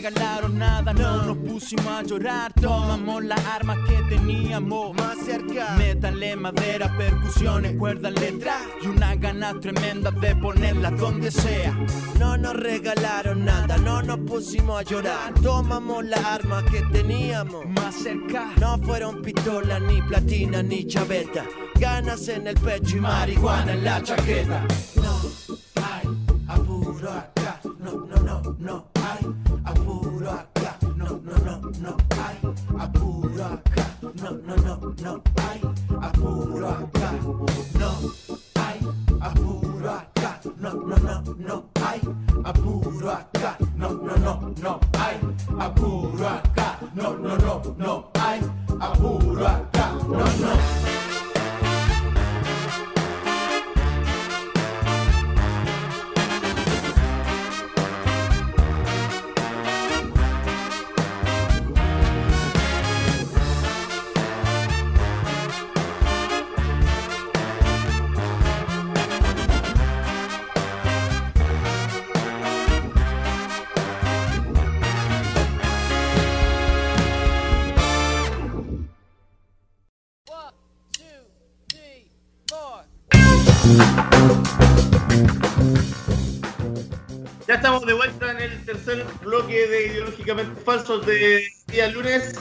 regalaron nada, no nos pusimos a llorar, tomamos las armas que teníamos más cerca. Métanle madera, percusiones, cuerdas, letras y una gana tremenda de ponerlas donde sea. No nos regalaron nada, no nos pusimos a llorar, tomamos las armas que teníamos más cerca. No fueron pistolas, ni platina, ni chaveta, ganas en el pecho y marihuana en la chaqueta. No hay apuro acá, no, no, no, no hay no, no, no, hay apuro acá, no, no, no, no hay apuro acá, no hay apuro acá, no, no, no, no hay apuro acá, no, no, no, no hay apuro acá, no, no, no, no hay apuro acá, no, no. Ya estamos de vuelta en el tercer bloque de Ideológicamente Falsos de día lunes.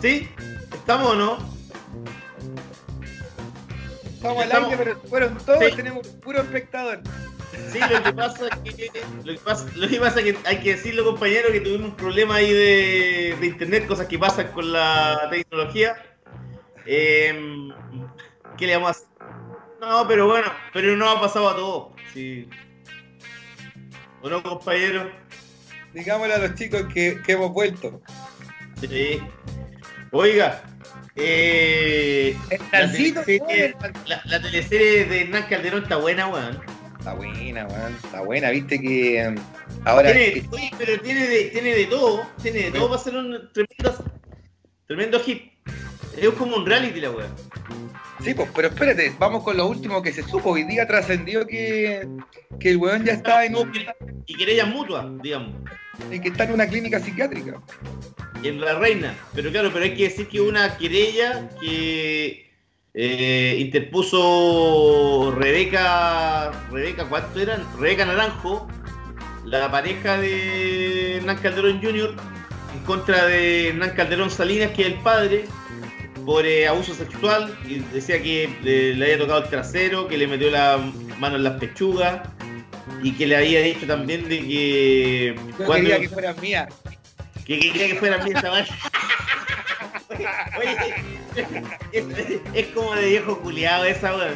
¿Sí? ¿Estamos o no? Estamos al aire, pero fueron todos, Sí. tenemos puro espectador. Sí, lo que pasa es que, lo que pasa, lo que pasa es que hay que decirlo, compañero, que tuvimos un problema ahí de, de internet, cosas que pasan con la tecnología. Em, ¿Qué le vamos a hacer? No, pero bueno, pero no ha pasado a todos. Sí. ¿O no, compañero? Digámosle a los chicos que, que hemos vuelto. Sí. Oiga, eh, la, teleserie, weón. la, la teleserie de Hernán Calderón está buena, weón. Está buena, weón. Está buena, viste que um, ahora. Tiene, oye, pero tiene de, tiene de todo, tiene de todo para ser un tremendo, tremendo hit. Es como un reality la weá. Sí, pues, pero espérate, vamos con lo último que se supo. Hoy día trascendió que, que el weón ya está en, un- Y querellas mutuas, digamos. en que está en una clínica psiquiátrica. En la reina. Pero claro, pero hay que decir que una querella que eh, interpuso Rebeca, Rebeca, ¿cuánto eran? Rebeca Naranjo, la pareja de Hernán Calderón Jr. en contra de Hernán Calderón Salinas, que es el padre, por eh, abuso sexual, y decía que le, le había tocado el trasero, que le metió la mano en las pechugas, y que le había dicho también de que... Yo cuando- quería que fueran mías. que, que quería que fuera mía esa vaina. Oye, es, es como de viejo culiado esa, weón.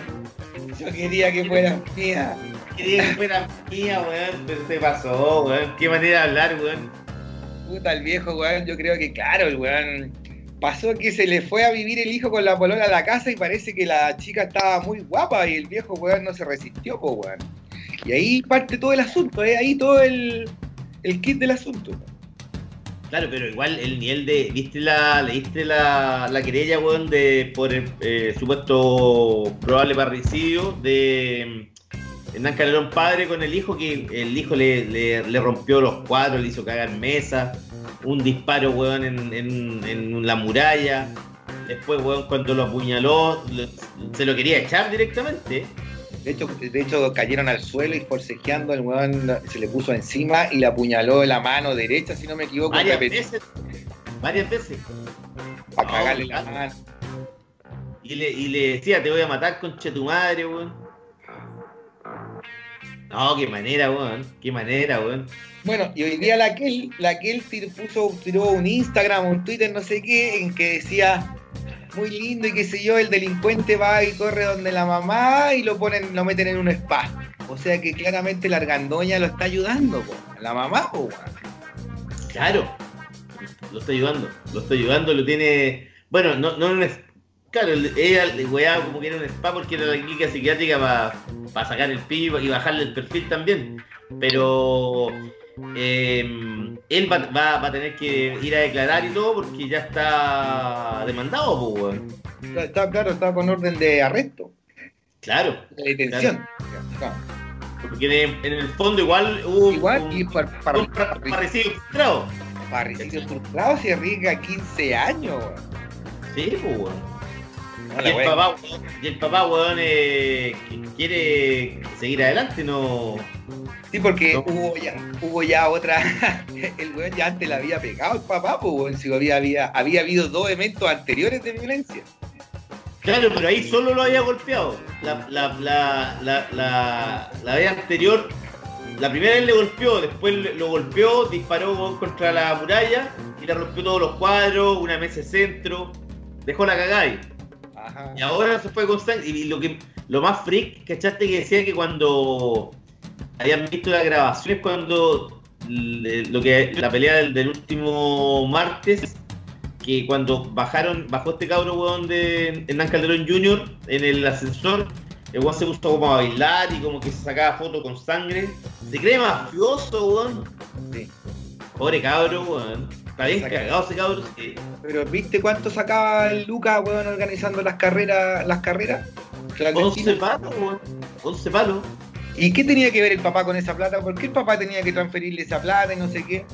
Yo quería que fueran mías. Quería que fuera mía, weón, pero se pasó, weón. Qué manera de hablar, weón. Puta, el viejo, weón. Yo creo que, claro, el weón. Pasó que se le fue a vivir el hijo con la polola a la casa y parece que la chica estaba muy guapa y el viejo, weón, no se resistió, weón. Y ahí parte todo el asunto, ¿eh? Ahí todo el, el kit del asunto. Claro, pero igual el nivel de. ¿Viste la. leíste la, la querella, weón, de por el eh, supuesto probable parricidio de mm, Hernán Calderón padre con el hijo, que el hijo le, le- le rompió los cuadros, le hizo cagar mesa, un disparo, weón, en, en- en la muralla. Después, weón, cuando lo apuñaló, se lo quería echar directamente. De hecho, de hecho, cayeron al suelo y forcejeando, el weón se le puso encima y le apuñaló la mano derecha, si no me equivoco, Varias veces. Varias veces. No, cagarle la mano. Y le, y le decía, te voy a matar, conche tu madre, weón. No, qué manera, weón. Qué manera, weón. Bueno, y hoy día la Kel, la Kel puso, tiró un Instagram, un Twitter, no sé qué, en que decía muy lindo y qué sé yo, el delincuente va y corre donde la mamá y lo ponen, lo meten en un spa. O sea que claramente la argandoña lo está ayudando, po. la mamá, po, weón. Claro. Lo está ayudando. Lo está ayudando, lo tiene. Bueno, no, no Claro, ella le weaba como que era un spa porque era la clínica psiquiátrica para sacar el pillo y bajarle el perfil también. Pero eh, él va, va- va a tener que ir a declarar y todo porque ya está demandado, pues, weón. Está claro, está con orden de arresto, Claro. de detención. Claro. Porque en, en el fondo igual hubo Igual, un, y para, un para, pa- parecido frustrado. parricidio frustrado se arriesga 15 años, weón. Sí, pues, weón. No, Y la el, papá, weón, y el papá, weón, eh, quiere seguir adelante, no. Sí, porque No. hubo, ya, hubo ya otra. El weón ya antes le había pegado al papá, pues, weón, si había, había, había habido dos eventos anteriores de violencia. Claro, pero ahí solo lo había golpeado. La, la, la, la, la, la vez anterior, la primera vez le golpeó, después lo golpeó, disparó contra la muralla y le rompió todos los cuadros, una mesa de centro, dejó la cagada ahí. Ajá. Y ahora se fue con sangre. Y lo que lo más freak, ¿cachaste? Que decía que cuando habían visto las grabaciones, cuando lo que la pelea del, del último martes, que cuando bajaron, bajó este cabro weón de Hernán Calderón Jr. en el ascensor, el weón se puso como a bailar y como que se sacaba fotos con sangre. Se cree mafioso, weón. Sí. Pobre cabro, weón. Está bien cagado ese cabro. sí. Pero ¿viste cuánto sacaba el Lucas, weón, organizando las carreras, las carreras? 11 clandestinas? palos, weón. 11 palos. ¿Y qué tenía que ver el papá con esa plata? ¿Por qué el papá tenía que transferirle esa plata y no sé qué?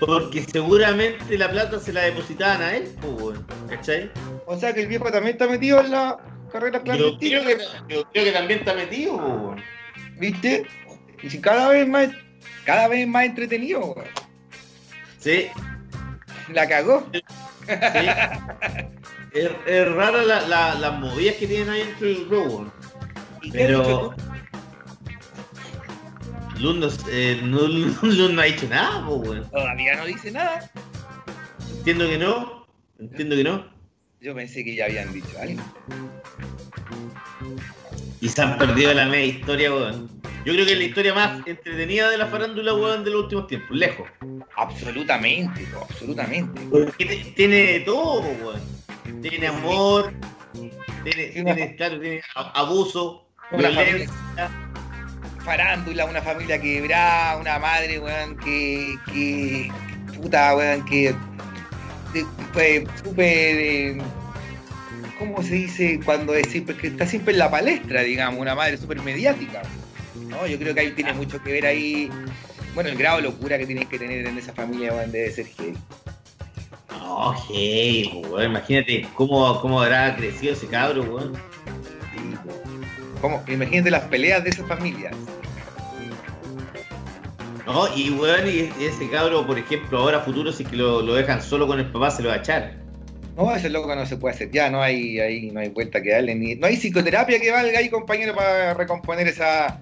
Porque seguramente la plata se la depositaban a él, pues, weón. ¿Cachai? O sea que el viejo también está metido en la carrera Yo clandestina. creo, que, yo creo que también está metido, pues, weón. ¿Viste? Y si cada vez más, cada vez más entretenido, weón. Sí, La cagó. sí. es, es rara la, la- las movidas que tienen ahí entre el grupo, weón. ¿Y qué has Pero. Lund no, eh, no- Lund no ha dicho nada, weón. Todavía no dice nada. Entiendo que no. Entiendo que no. Yo pensé que ya habían dicho algo. Y se han perdido la media historia, weón. Yo creo que es la historia más entretenida de la farándula, weón, de los últimos tiempos, lejos. Absolutamente, absolutamente. Porque tiene de todo, weón. Tiene amor, tiene, tiene, claro, tiene abuso, Una violencia. Farándula, una familia quebrada, una madre, weón, que, que puta, weón, que súper, eh, ¿cómo se dice? Cuando es que está siempre en la palestra, digamos, una madre súper mediática. ¿No? Yo creo que ahí tiene mucho que ver ahí, bueno, el grado de locura que tienes que tener en esa familia, weón, debe ser que No, hey, weón, imagínate cómo, cómo habrá crecido ese cabro, weón. Sí, po. ¿Cómo? Imagínate las peleas de esa familia. No, y weón, y ese cabro, por ejemplo, ahora futuro, si es que lo, lo dejan solo con el papá, se lo va a echar. No, ese loco no se puede hacer ya, no hay, ahí, no hay vuelta que darle, ni, no hay psicoterapia que valga ahí, compañero, para recomponer esa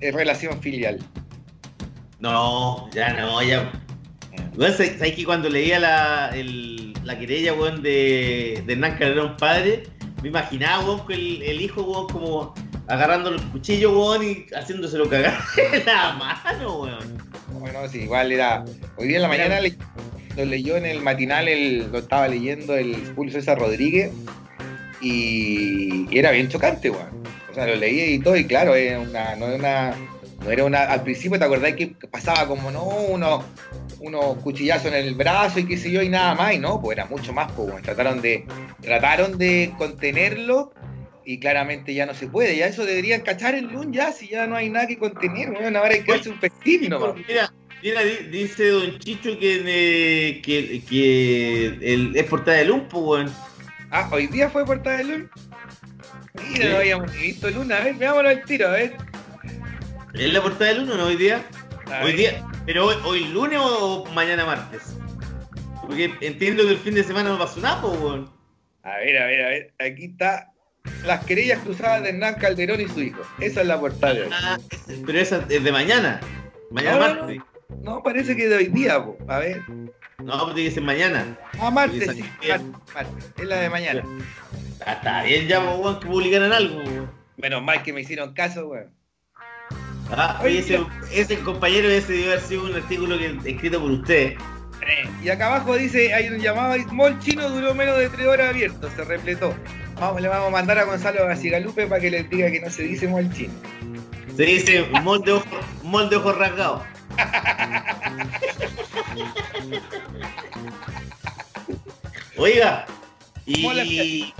eh, relación filial. No, ya no, ya. ¿sabes que cuando leía la, el- la querella, weón, de, de Hernán Calderón padre, me imaginaba, weón, el, el hijo, weón, como agarrando el cuchillo, weón, y haciéndoselo cagar en la mano, weón. Bueno, sí, igual era. Hoy día en la mañana le- lo leyó en el matinal, el, lo estaba leyendo el Julio César Rodríguez y, y era bien chocante, weón. Sea, lo leí y todo, y claro, era una, no era una. No era una. Al principio te acordás que pasaba como, no, unos unos cuchillazos en el brazo y qué sé yo, y nada más, y no, pues era mucho más, pues. Trataron de. Trataron de contenerlo. Y claramente ya no se puede, ya eso deberían cachar el LUN ya, si ya no hay nada que contener, weón, ahora hay que darse un festín nomás. Mira, mira, di- dice Don Chicho que, eh, que, que el, es portada de Lumpo, weón. Ah, hoy día fue portada de Lun. Mira, Sí. no habíamos ni visto Luna. A ver, veámoslo al tiro, a ver. ¿Es la portada del 1 no hoy día? A Hoy ver. día, pero hoy, hoy lunes o mañana martes. Porque entiendo que el fin de semana no pasó nada, weón. A ver, a ver, a ver. Aquí está. Las querellas cruzadas de Hernán Calderón y su hijo. Esa es la portada de hoy. Ah, pero esa es de mañana. Mañana no, martes. No, parece que de hoy día, po. A ver. No, pero tiene que ser mañana. Ah, martes, sí. Martes, martes. Es la de mañana. Ah, está bien ya, po, weón, que publicaran algo, weón. Menos mal que me hicieron caso, weón. Ah, oye, ese, ese compañero ese debe haber sido un artículo que, escrito por usted. Eh, Y acá abajo dice, hay un llamado Mall Chino, duró menos de tres horas abierto, se repletó. Vamos, le vamos a mandar a Gonzalo Gacigalupe para que les diga que no se dice Mall Chino. Se dice molde de ojo, de ojos rasgados. Oiga, y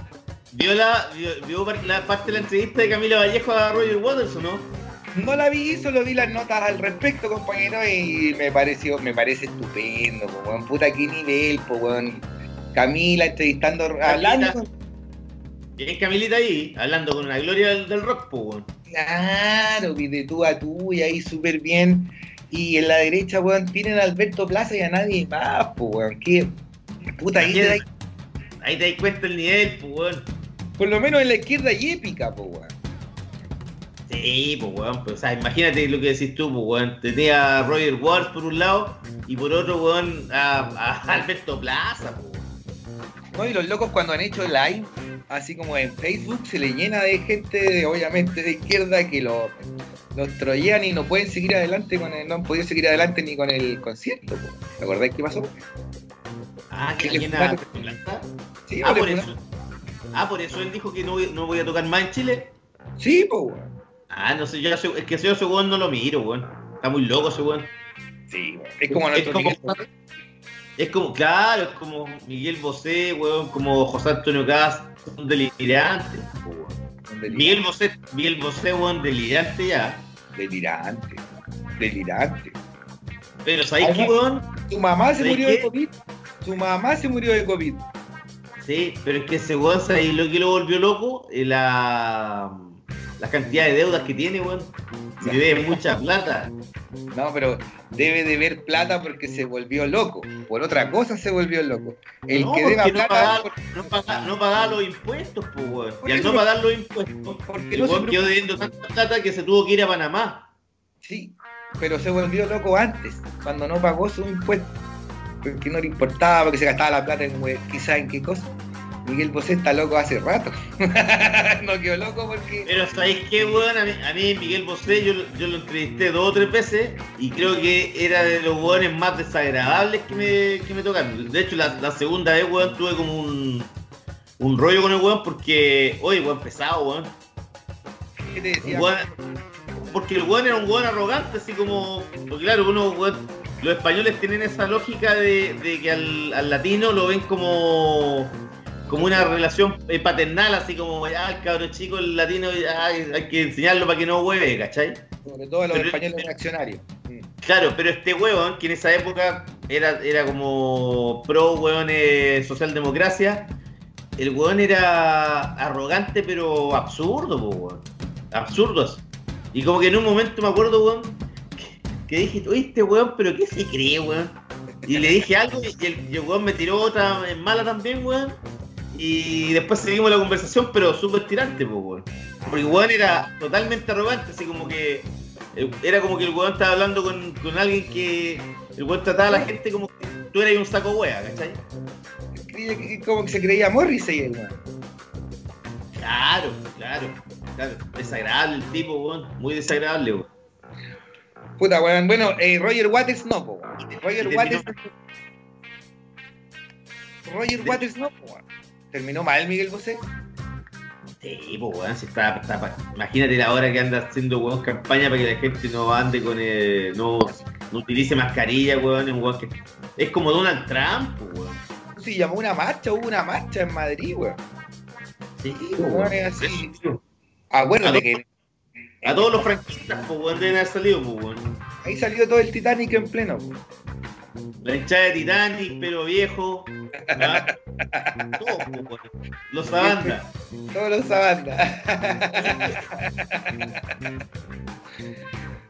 vio la, vio, la parte de la entrevista de Camila Vallejo a Roger Waters, ¿o no? No la vi, solo vi las notas al respecto, compañero, y me pareció, me parece estupendo, po, weón. Puta, qué nivel, po, weón. Camila entrevistando, hablando con- Bien Camilita ahí, hablando con la gloria del, del rock, po, weón. Claro, vi de tú a tú y ahí súper bien. Y en la derecha, weón, tienen a Alberto Plaza y a nadie más, po, weón. Que, puta, ahí te da- Ahí te das cuenta el nivel, po, weón. por lo menos en la izquierda y épica, po, weón. Sí, pues weón, pues, o sea, imagínate lo que decís tú, pues weón, tenía a Roger Waters por un lado y por otro, weón, a, a Alberto Plaza, pues weón. ¿No? Y los locos cuando han hecho live, así como en Facebook, se le llena de gente, obviamente, de izquierda que lo- los troyean y no pueden seguir adelante con el, no han podido seguir adelante ni con el concierto. ¿Te acordáis qué pasó? Ah, que. Alberto Plaza. Sí, Ah, por eso. Ah, por eso él dijo que no voy, no voy a tocar más en Chile. Sí, po, weón. Ah, no sé, yo es que yo ese weón no lo miro, weón. Está muy loco ese weón. Sí, weón. Es como Es nuestro como- Miguel Bosé. Es como, claro, es como Miguel Bosé, weón, como José Antonio Cast, un delirante, po, weón. Delirante. Miguel Bosé, Miguel Bosé, weón, delirante ya. Delirante. Delirante. Pero ¿sabéis Ay, qué, weón? Su mamá se ¿Sabes murió qué? de COVID. Su mamá se murió de COVID. Sí, pero es que ese weón, ¿sabes lo que lo volvió loco? Eh, La, la cantidad de deudas que tiene, weón. Se debe mucha plata. No, pero debe de ver plata porque se volvió loco. Por otra cosa se volvió loco. El no, que deba no plata. pagaba, por- no, pagaba, no pagaba los impuestos, pues, weón. Y al no pagar los impuestos, porque el no weón quedó debiendo tanta plata que se tuvo que ir a Panamá. Sí, pero se volvió loco antes, cuando no pagó su impuesto. Porque no le importaba, porque se gastaba la plata en we- quizá en qué cosa. Miguel Bosé está loco hace rato. no quedó loco porque. Pero ¿sabéis qué, weón? A mí, a mí Miguel Bosé, yo, lo- yo lo entrevisté dos o tres veces y creo que era de los weones más desagradables que me, que me tocaron. De hecho, la, la segunda vez, weón, tuve como un, un rollo con el weón porque, oye, weón, pesado, weón. ¿Qué te decía? Weón- porque el weón era un weón arrogante, así como. Porque claro, uno, weón, los españoles tienen esa lógica de, de que al, al latino lo ven como. Como una relación eh, paternal, así como, ah, el cabro chico, el latino, hay que enseñarlo para que no hueve, ¿cachai? Sobre todo a los pero- españoles reaccionarios. Claro, pero este huevón, que en esa época era, era como pro huevón eh, socialdemocracia, el huevón era arrogante pero absurdo, po, huevón. Absurdo así. Y como que en un momento me acuerdo, huevón, que, que dije, oye, este huevón, pero ¿qué se cree, huevón? Y le dije algo y el, y el huevón me tiró otra en mala también, weón. Y después seguimos la conversación, pero súper tirante, pues, weón. Porque weón era totalmente arrogante, así como que. eh, Era como que el weón estaba hablando con, con alguien que. El weón trataba a la gente como que tú eras un saco wea, ¿cachai? Como que se creía Morrissey, el weón. Claro, claro, claro. Desagradable el tipo, weón. Muy desagradable, weón. Puta, weón. Bueno, eh, Roger Waters no, weón. Roger terminó- Waters. Roger Waters no, weón. Terminó mal Miguel Bosé. Sí, pues weón, si está, imagínate la hora que anda haciendo weón campaña para que la gente no ande con eh, no, no utilice mascarilla, weón, es weón que es como Donald Trump, pues, weón. Se llamó una marcha, hubo una marcha en Madrid, weón. Sí, pues, weón, weón. es así. Eso, Acuérdate que A todos los franquistas, pues weón, deben haber salido, pues weón. ahí salió todo el Titanic en pleno. po. La hinchada de Titanic, pero viejo. ¿ah? Todos. Los Sabanda. Todos los banda.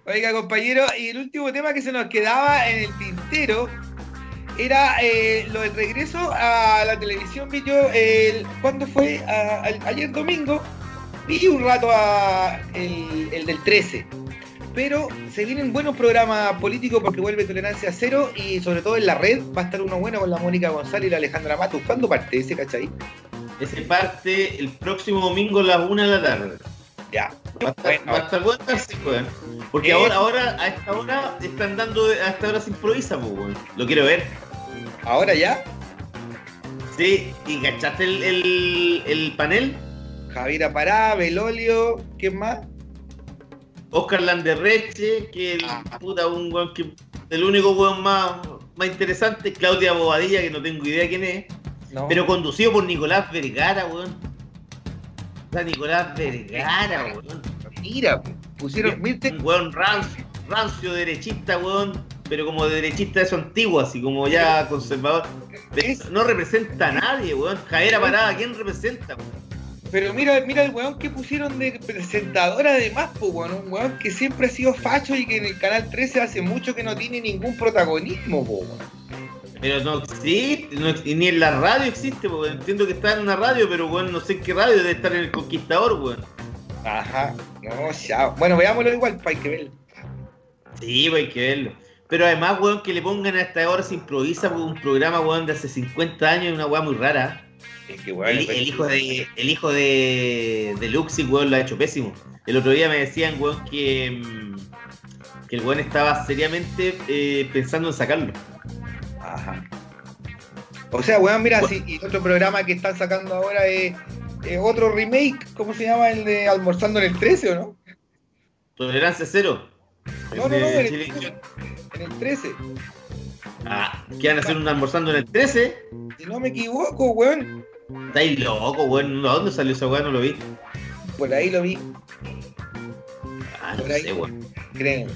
Oiga, compañero, y el último tema que se nos quedaba en el tintero era eh, lo del regreso a la televisión. Vi yo, el, ¿cuándo fue? Ayer domingo. Vi un rato a el del 13. Pero se vienen buenos programas políticos porque vuelve Tolerancia Cero y sobre todo en la red va a estar uno bueno con la Mónica González y la Alejandra Matus. ¿Cuándo parte ese, cachai? Ese parte el próximo domingo a las 1 de la tarde. Ya. Va a estar, Bueno. weón. Porque Eh. ahora, ahora, a esta hora, están dando, a esta hora se improvisa, pues, weón. Lo quiero ver. ¿Ahora ya? Sí, ¿y cachaste el, el, el panel? Javiera Pará, Belolio, ¿quién más? Oscar Landerreche, que el Ah. puta, un weón que. El único weón más, más interesante, Claudia Bobadilla, que no tengo idea quién es. No. Pero conducido por Nicolás Vergara, weón. O sea, Nicolás Vergara, weón. mira, pusieron, Un weón rancio, rancio derechista, weón. Pero como de derechista de eso antiguo, así como ya conservador. No representa a nadie, weón. Javiera Parada, ¿quién representa, weón? Pero mira, mira el weón que pusieron de presentador además, pues weón, un weón que siempre ha sido facho y que en el canal 13 hace mucho que no tiene ningún protagonismo, po, weón. Pero no existe, no ni en la radio existe, porque entiendo que está en una radio, pero weón, no sé en qué radio debe estar en el Conquistador, weón. Ajá, no, ya. Bueno, veámoslo igual, para que ver. Sí, pues hay que verlo. Pero además, weón, que le pongan a esta hora se improvisa por un programa, weón, de hace 50 años, una weá muy rara. Es que weón, El, el hijo de el hijo de, de Luxi, weón, lo ha hecho pésimo. El otro día me decían, weón, que, mm, que el weón estaba seriamente eh, pensando en sacarlo. Ajá. O sea, weón, mira, si y otro programa que están sacando ahora es, es otro remake, ¿cómo se llama? El de Almorzando en el 13, ¿o no? Tolerancia cero. No, no, no, en el, en el 13. Ah, van a hacer un almorzando en el 13. Si no me equivoco, weón. Estáis loco, weón. ¿A dónde salió esa weá? No lo vi. Por ahí lo vi, Ah, no Por ahí. sé, weón. creo.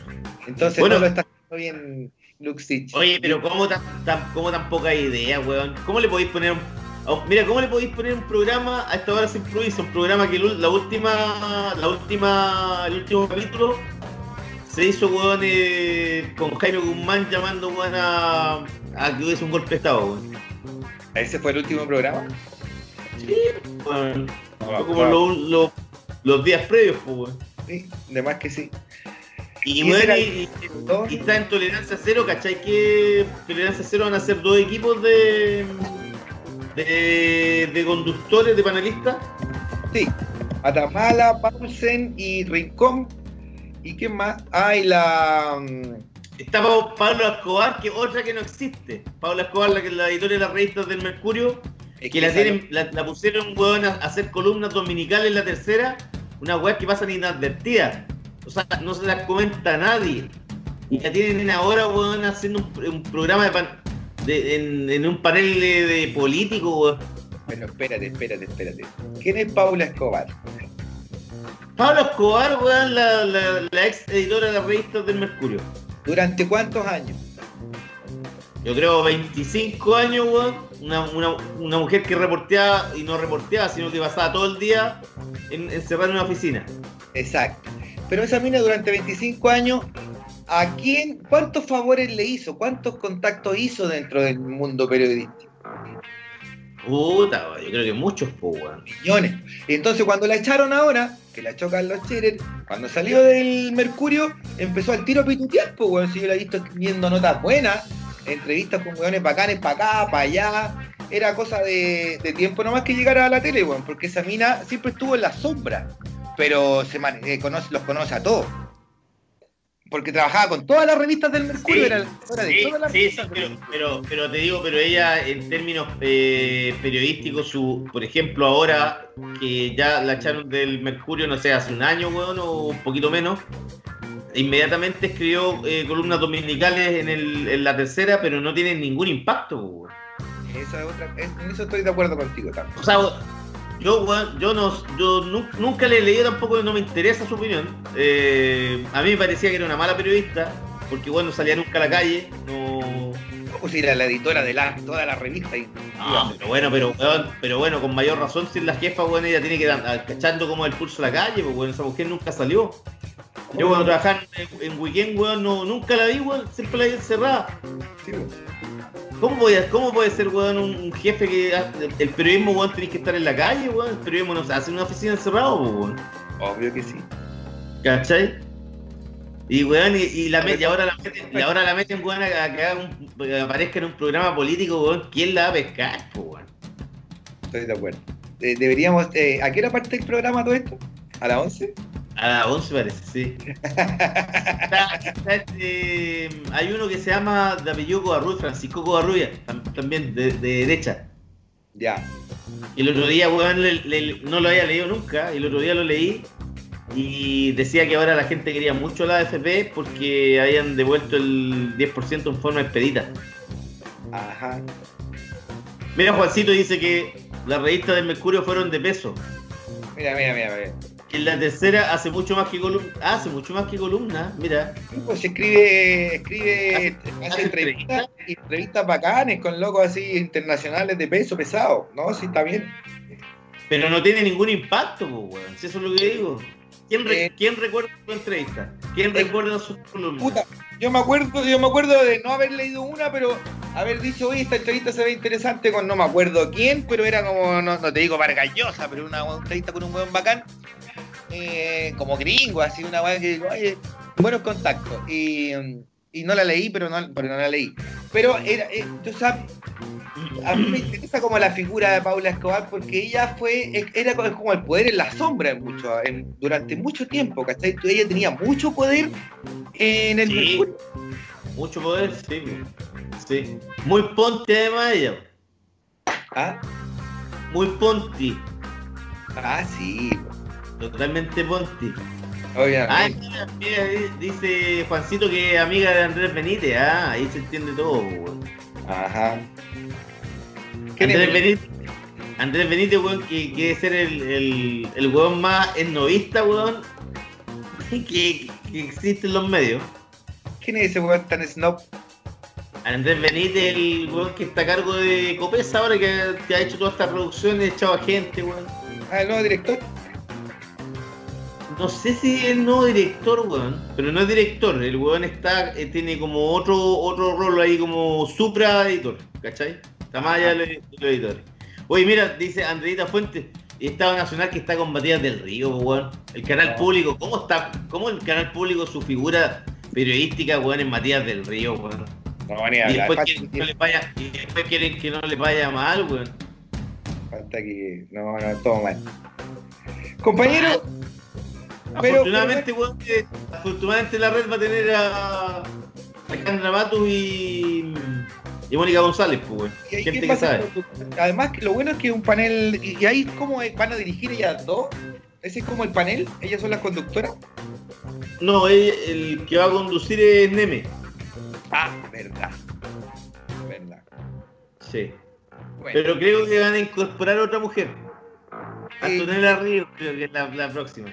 Entonces Bueno. no lo está haciendo bien Luxich. Oye, pero ¿cómo tan, tan, cómo tan poca idea, weón? ¿Cómo le podéis poner un... Mira, ¿cómo le podéis poner un programa a esta hora se improvisa? Un programa que la última, la última, el último capítulo se hizo, weón, eh, con Jaime Guzmán llamando, weón, a, a que hubiese un golpe de estado, weón. Ese fue el último programa. Fue como lo- lo- los días previos, pues. Sí, de más que sí. Y, ¿Y weón, ese era y- el- y- Dos. Y está en tolerancia cero, ¿cachai? Que tolerancia cero van a ser dos equipos de, de, de conductores, de panelistas. Sí. Atamala, Paulsen y Rincón. ¿Y quién más? Ah, y la. mm, Está Pa- Pablo Escobar, que otra que no existe. Pablo Escobar, la la editora de las revistas del Mercurio, es que la, esa tienen, la, la pusieron weón, a hacer columnas dominicales en la tercera, una weá que pasan inadvertidas. O sea, no se las comenta a nadie. Y la tienen ahora, weón, haciendo un, un programa de, pan- de- en, en un panel de, de político, weón. Bueno, espérate, espérate, espérate. ¿Quién es Paula Escobar? Pablo Escobar, weón, la, la, la ex editora de las revistas del Mercurio. ¿Durante cuántos años? Yo creo 25 años, weón. Una, una, una mujer que reporteaba y no reporteaba, sino que pasaba todo el día en, encerrada en una oficina. Exacto. Pero esa mina durante 25 años, ¿a quién, cuántos favores le hizo? ¿Cuántos contactos hizo dentro del mundo periodístico? Puta, weón, yo creo que muchos, pues, weón. Millones. Y entonces cuando la echaron ahora, que la chocan los Scherer, cuando salió del Mercurio, empezó al tiro a pitutear, pues, weón. Si yo la he visto escribiendo notas buenas, entrevistas con weones bacanes para acá, para allá. Era cosa de, de tiempo nomás que llegara a la tele, weón, porque esa mina siempre estuvo en la sombra, pero se eh, conoce, los conoce a todos. Porque trabajaba con todas las revistas del Mercurio, Sí, era de Sí, todas las sí, sí, pero, pero, pero te digo, pero ella en términos eh, periodísticos, su, por ejemplo, ahora que ya la echaron del Mercurio, no sé, hace un año, weón, o un poquito menos, inmediatamente escribió eh, columnas dominicales en, el, en la tercera, pero no tienen ningún impacto, weón. Esa es otra, en eso estoy de acuerdo contigo también. O sea, yo, yo, no, yo nu- nunca le leí tampoco, no me interesa su opinión. Eh, a mí me parecía que era una mala periodista, porque bueno, no salía nunca a la calle, no... Pues era la editora de la, toda la revista y No, pero bueno, pero, pero bueno, con mayor razón, si es la jefa, weón, ella tiene que ir cachando como el pulso a la calle, pues, weón, esa mujer nunca salió. Yo cuando trabajaba en, en weekend, weón, no, nunca la vi, weón, siempre la vi encerrada. Sí, pues. ¿Cómo, a- ¿Cómo puede ser, weón, un, jefe que el periodismo, weón, tenés que estar en la calle, weón? El periodismo no se hace en una oficina encerrado, pues, weón. Obvio que sí. ¿Cachai? Y weón, y, y la y ahora la meten, y ahora la meten, weón, a, a que, haga un- que aparezca en un programa político, weón, ¿quién la va a pescar, weón? Estoy de acuerdo. Eh, deberíamos. eh, ¿A qué hora parte el programa todo esto? ¿A las 11? A las 11 parece, sí. Está- está este, hay uno que se llama de apellido Covarrubia, Francisco Covarrubia, tam- también de, de derecha. Ya. Y el otro día, weón, le- le- no lo había leído nunca, y el otro día lo leí y decía que ahora la gente quería mucho la AFP porque habían devuelto el 10% en forma expedita. Ajá. Mira, Juancito dice que las revistas del Mercurio fueron de peso. Mira, mira, mira. mira. Que en la tercera hace mucho más que columna. Hace mucho más que columna, mira. Pues escribe, escribe, Hace- entrevistas, entrevistas bacanes con locos así internacionales de peso pesado. No, sí, está bien. Pero no tiene ningún impacto, pues, weón. Si eso es lo que digo. ¿Quién, re- Eh. ¿quién recuerda su entrevista? ¿Quién Eh. recuerda sus columnas? Puta, yo me acuerdo, yo me acuerdo de no haber leído una, pero haber dicho, oye, esta entrevista se ve interesante con no me acuerdo quién, pero era como, no, no te digo vargallosa, pero una entrevista con un weón bacán, eh, como gringo, así una weá que digo, oye, buenos contactos. Y, mm, y no la leí, pero no, pero no la leí. Pero era, eh, tú sabes, a mí me interesa como la figura de Paula Escobar porque ella fue, era como- el poder en la sombra en mucho, en- durante mucho tiempo, ¿cachai? Ella tenía mucho poder en el Sí. Mucho poder, sí. Sí. Muy ponte además ella. ¿Ah? Muy ponti. Ah, sí, Totalmente ponti. Ah, obviamente. mira, mira, dice Juancito que es amiga de Andrés Benítez. Ah, ahí se entiende todo, weón. Ajá. ¿Quién Andrés? Benítez, Andrés Benítez, weón, que quiere ser el, el, el weón más esnovista, weón, que, que existe en los medios. ¿Quién es ese weón tan snob? Andrés Benítez, el weón que está a cargo de Copesa ahora, que, que ha hecho todas estas producciones, echado a gente, weón. Ah, el nuevo director. No sé si es nuevo director, weón, pero no es director. El weón está, eh, tiene como otro otro rol ahí como supra editor, ¿cachai? Está más allá de los de los editores. Oye, mira, dice Andreita Fuentes, Estado Nacional que está con Matías del Río, weón. El canal No. público, ¿cómo está? ¿Cómo el canal público, su figura periodística, weón, es Matías del Río, weón? No, Y después, quieren que no le vaya, y después quieren que no le vaya mal, weón. falta que. No, no, todo mal. Compañero, Pero- afortunadamente, weón, que- afortunadamente la red va a tener a Alejandra Matus y, y Mónica González, pues, weón. ¿y ahí Gente que a sabe. Además, que lo bueno es que un panel. ¿Y ahí cómo van a dirigir ellas dos? ¿Ese es como el panel? ¿Ellas son las conductoras? No, el, el que va a conducir es Neme. Ah, verdad. Verdad. Sí. Bueno, Pero creo que van a incorporar otra mujer. Sí. Antonella Ríos, creo que es la, la próxima.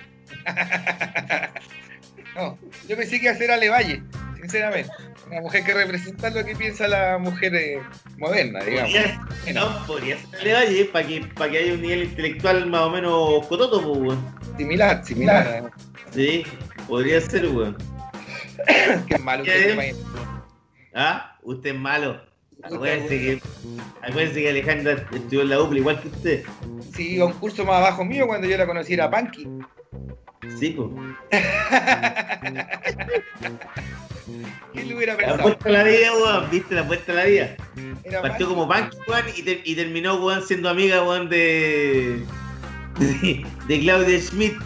no, yo pensé que iba a ser Ale Valle. sinceramente. Una mujer que representa lo que piensa la mujer eh, moderna, digamos. Podría, no, podría ser Valle para que, para que haya un nivel intelectual más o menos cototo, pues, weón. Similar, similar. Sí, podría ser, weón. Qué malo ¿Qué? que se Ah, usted es malo. Acuérdense que, acuérdense que Alejandra estudió en la UPLA igual que usted. Sí, iba a un curso más abajo mío cuando yo la conocí era Punky. Sí, pues. ¿Quién lo hubiera La puesta a la vida, weón. ¿Viste la puesta a la vida? Era Partió como punk, weón, y, te- y terminó, weón, siendo amiga, weón, de. de, de Claudia Schmidt.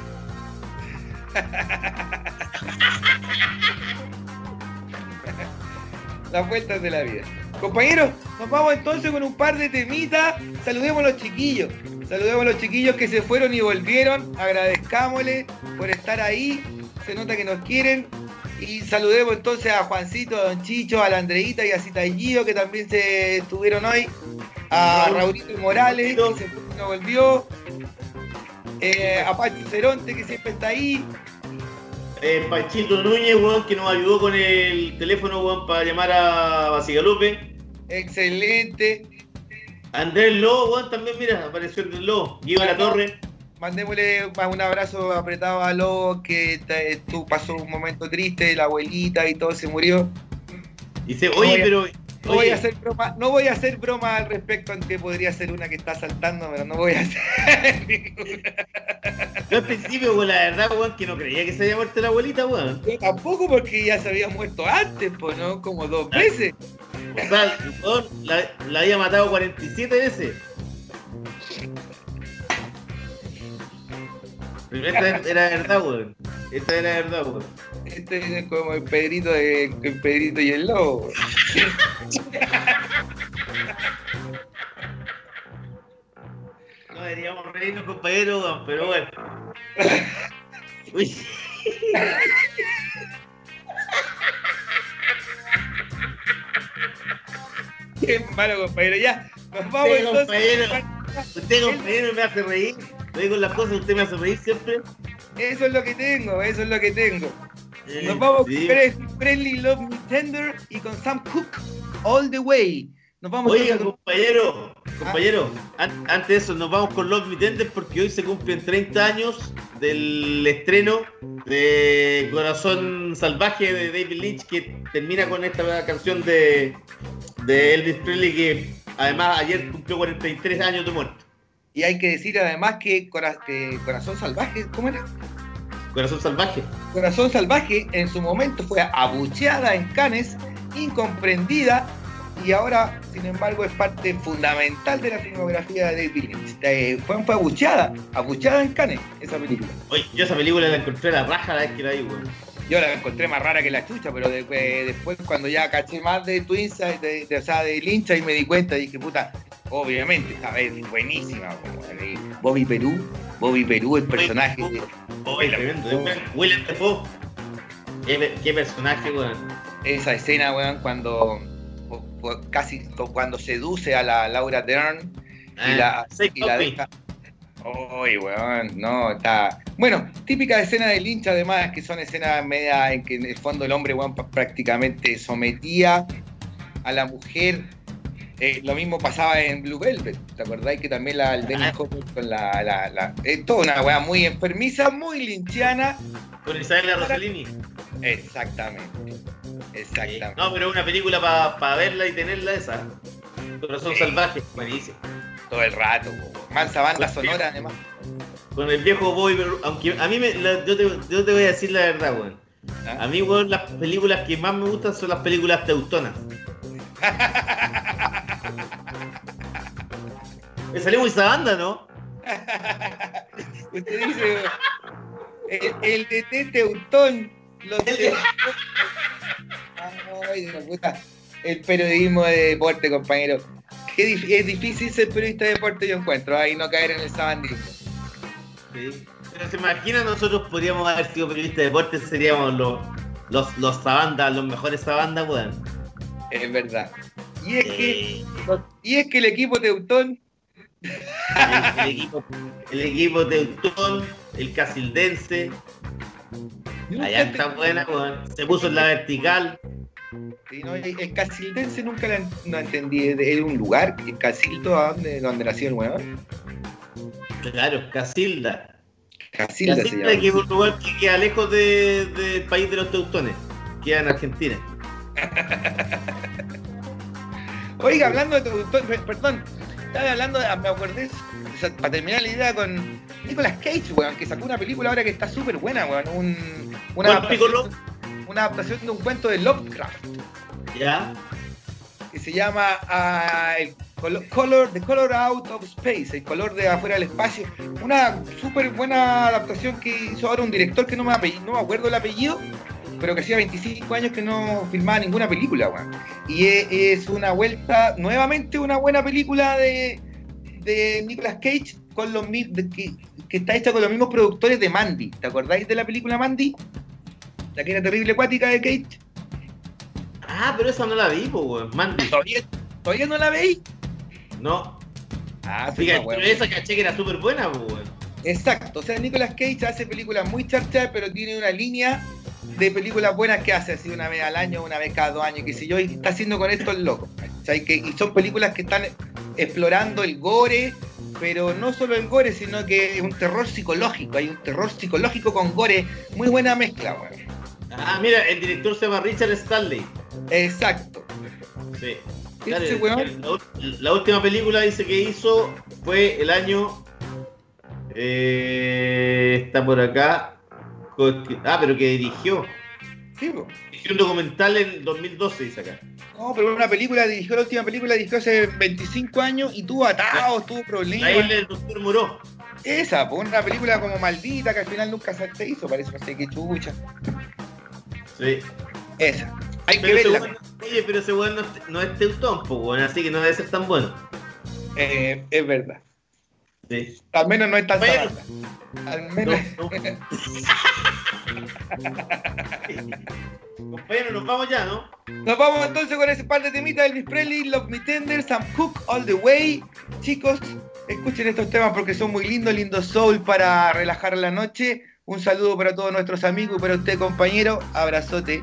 Las vueltas de la vida. Compañeros, nos vamos entonces con un par de temitas. Saludemos a los chiquillos. Saludemos a los chiquillos que se fueron y volvieron. Agradezcámosles por estar ahí. Se nota que nos quieren. Y saludemos entonces a Juancito, a Don Chicho, a la Andreita y a Citallido que también se estuvieron hoy. A Raulito Morales que se fue y no volvió. Eh, a Pachi Ceronte que siempre está ahí. Eh, Pachito Núñez, weón, que nos ayudó con el teléfono, weón, para llamar a Basigalupe. Excelente. Andrés Lobo, weón, también, mira, apareció Andrés Lobo. Guido La Torre. Mandémosle un abrazo apretado a Lobo que te- tú pasó un momento triste, la abuelita y todo se murió. Dice, oye, pero. No voy a hacer broma, no voy a hacer broma al respecto, aunque podría ser una que está saltando, pero no voy a hacer ninguna. Yo al principio, weón, la verdad, weón, que no creía que se había muerto la abuelita, weón. Yo tampoco porque ya se había muerto antes, pues no, como dos veces. O sea, weón, la, la había matado 47 veces. Pero esta era verdad, weón. Esta era verdad, weón. Este es como el Pedrito, de- el Pedrito y el Lobo. No deberíamos reírnos, compañero, pero bueno. Qué malo, compañero. Ya, nos vamos Usted, entonces. compañero, usted, compañero, me hace reír. Le digo las cosas, usted me hace reír siempre. Eso es lo que tengo, eso es lo que tengo. Eh, Nos vamos sí. con Friendly Love Me Tender y con Sam Cooke All the Way. Nos vamos Oiga, entonces compañero, compañero, an- antes de eso, nos vamos con Love Me Tender porque hoy se cumplen 30 años del estreno de Corazón Salvaje de David Lynch, que termina con esta canción de, de Elvis Presley, que además ayer cumplió 43 años de muerte. Y hay que decir además que, Cora- que Corazón Salvaje, ¿cómo era? Corazón Salvaje. Corazón Salvaje en su momento fue abucheada en Cannes, incomprendida, y ahora, sin embargo, es parte fundamental de la filmografía de David Lynch. Eh, fue, fue abucheada, abucheada en Cannes, esa película. Oye, yo esa película la encontré a la raja la vez que la vi, weón. Yo la encontré más rara que la chucha, pero de- eh, después cuando ya caché más de Twins, de, de, o sea, de Lynch, ahí me di cuenta y dije, puta, obviamente, esta vez buenísima. como, eh, Bobby Perú, Bobby Perú, el personaje. de- Oye, tremendo. Después, Willem Dafoe. Qué, qué personaje, weón. esa escena, weón, cuando o- o casi cuando seduce a la Laura Dern y la, Say y la deja. Uy, weón, no, está. Bueno, típica escena de Lynch, además, que son escenas media en que en el fondo el hombre, weón, pa- prácticamente sometía a la mujer. Eh, lo mismo pasaba en Blue Velvet, ¿te acordáis que también la el Dennis Hopper con la. la, la es toda una weá muy enfermiza, muy linchiana. Con Isabella Rossellini. Exactamente. Exactamente. No, pero es una película para verla y tenerla esa. Corazón Sí. salvaje, buenísimo. Todo el rato, weón. mansa banda sonora, además. Con el viejo Bobby aunque a mí me, la- yo, te, yo te voy a decir la verdad, weón. ¿Ah? A mí, weón, las películas que más me gustan son las películas teutonas. Me salió muy esa banda, ¿no? Usted dice, el, el de Teutón, los. Ay, de la puta. El periodismo de deporte, compañero. Es difícil ser periodista de deporte, yo encuentro, ahí no caer en el sabandismo. Sí. Pero se imagina, nosotros podríamos haber sido periodistas de deporte, seríamos los, los, los sabandas, los mejores sabandas, weón. Es verdad. Y es que, y es que el equipo Teutón, el, el equipo, el equipo teutón, el casildense, Allá está buena, weón. Se puso en la vertical. Sí, no, el, casildense nunca la, no entendí. ¿Era un lugar? ¿El Casildo? ¿A dónde, dónde nació el weón? Claro, Casilda. Casilda se Casilda, llama. que es un lugar que queda lejos de- del país de los teutones. Queda en Argentina. Oiga, hablando de Teutón, pe- perdón, estaba hablando, de- me acordé, para terminar la idea con Nicolas Cage, weón, que sacó una película ahora que está súper buena, weón, un, una. Una adaptación de un cuento de Lovecraft, ¿Ya? que se llama ah, el color, The Color Out of Space, el color de afuera del espacio, una súper buena adaptación que hizo ahora un director que no me, no me acuerdo el apellido, pero que hacía 25 años que no filmaba ninguna película, weón. Y e- es una vuelta, nuevamente una buena película de, de Nicolas Cage con los de- que, que está hecha con los mismos productores de Mandy. ¿Te acordáis de la película Mandy? La que era terrible acuática de Cage. Ah, pero esa no la vi, weón. Mandy. ¿Todavía, todavía no la veis? No. Ah, sí, pero esa caché que era súper buena, weón. Exacto, o sea, Nicolas Cage hace películas muy charchadas, pero tiene una línea de películas buenas que hace así una vez al año, una vez cada dos años, qué sé yo, y está haciendo con esto el loco. ¿cachai? Que, y son películas que están explorando el gore, pero no solo el gore, sino que es un terror psicológico, hay un terror psicológico con gore, muy buena mezcla, weón. Ah, mira, el director se llama Richard Stanley. Exacto. Sí. La, última película dice que hizo fue el año. eh, está por acá. Ah, pero que dirigió. Sí. Dirigió un documental en 2012, dice acá. No, pero una película, dirigió la última película, dirigió hace 25 años y tuvo atados, tuvo problemas. La isla del doctor Muró. Esa, pues una película como maldita que al final nunca se se hizo, parece, no sé qué chucha. Sí. Esa. Hay que Pero verla. oye, pero ese weón no, es- no es teutón, pues, weón, así que no debe ser tan bueno. Eh, es verdad. Sí. Al menos no es tan Bueno. Al menos. No, Compañero, nos vamos ya, ¿no? Nos vamos entonces con ese par de temitas Elvis Presley, Love Me Tender, Sam Cooke, All the Way. Chicos, escuchen estos temas porque son muy lindos, lindos soul para relajar la noche. Un saludo para todos nuestros amigos y para usted, compañero. Abrazote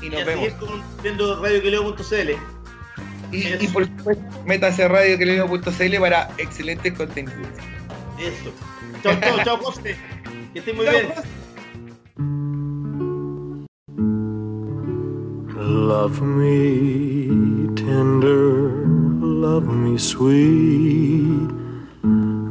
y Y nos a vemos. viendo. Y, y por supuesto, métanse a radioqueleno.cl para excelentes contenidos. Eso. Chao, chao, chao, José. Que estés muy bien. Love me tender, love me sweet,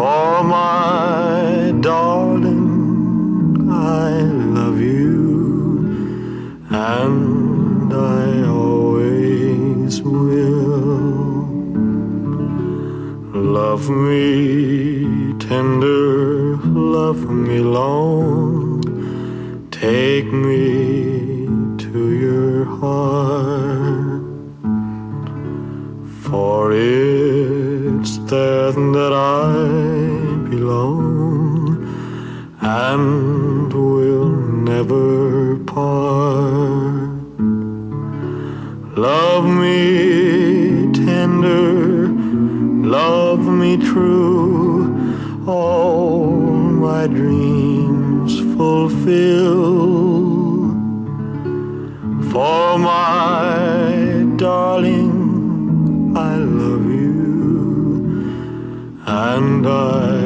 For my darling, I love you, and I always will. Love me tender, love me long, take me to your heart. For it's there that I belong and will never part. Love me tender, love me true, all my dreams fulfill. For my darling, and I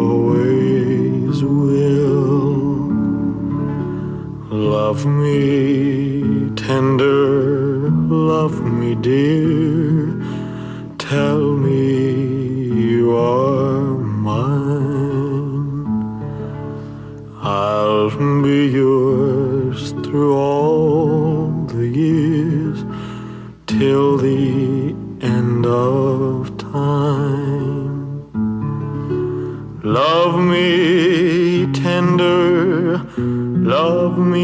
always will. Love me tender, love me dear,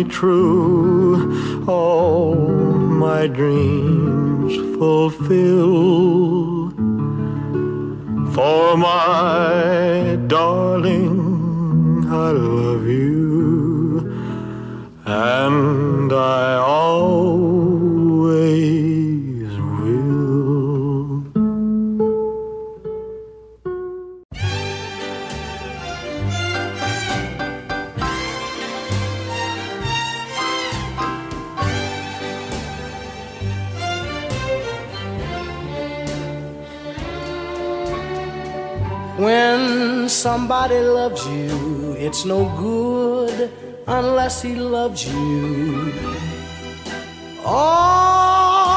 true, all my dreams fulfill. For my darling, I love you, and I When somebody loves you, it's no good unless he loves you all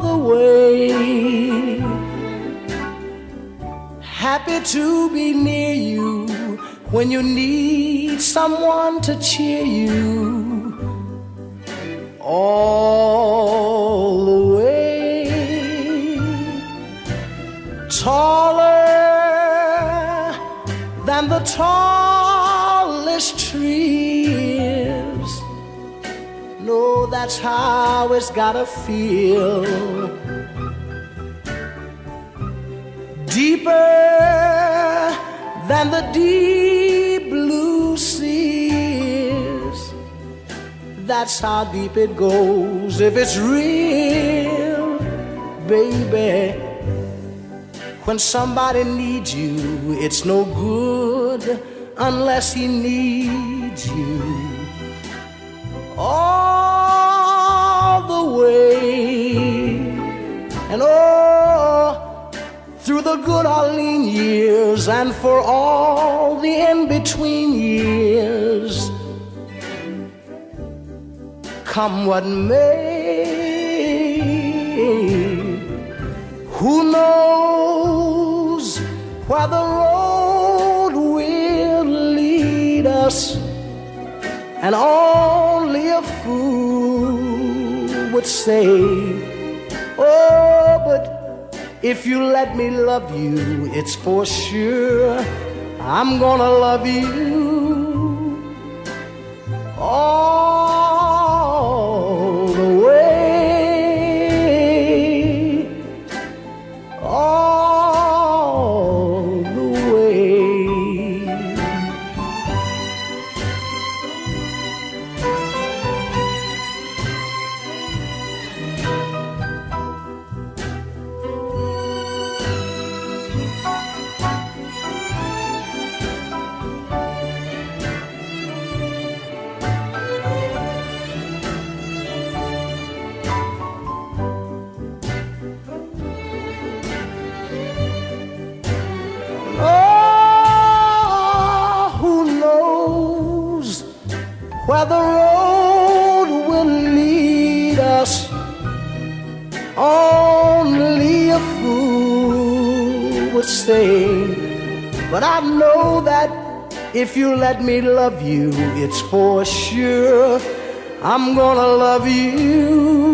the way. Happy to be near you when you need someone to cheer you all that's how it's gotta feel. Deeper than the deep blue seas. That's how deep it goes if it's real, baby. When somebody needs you, it's no good unless he needs you. All the way. And oh, through the good or lean years and for all the in between years, come what may. Who knows where the road will lead us? And only a fool would say, Oh, but if you let me love you, it's for sure I'm gonna love you. All if you let me love you, it's for sure. I'm gonna love you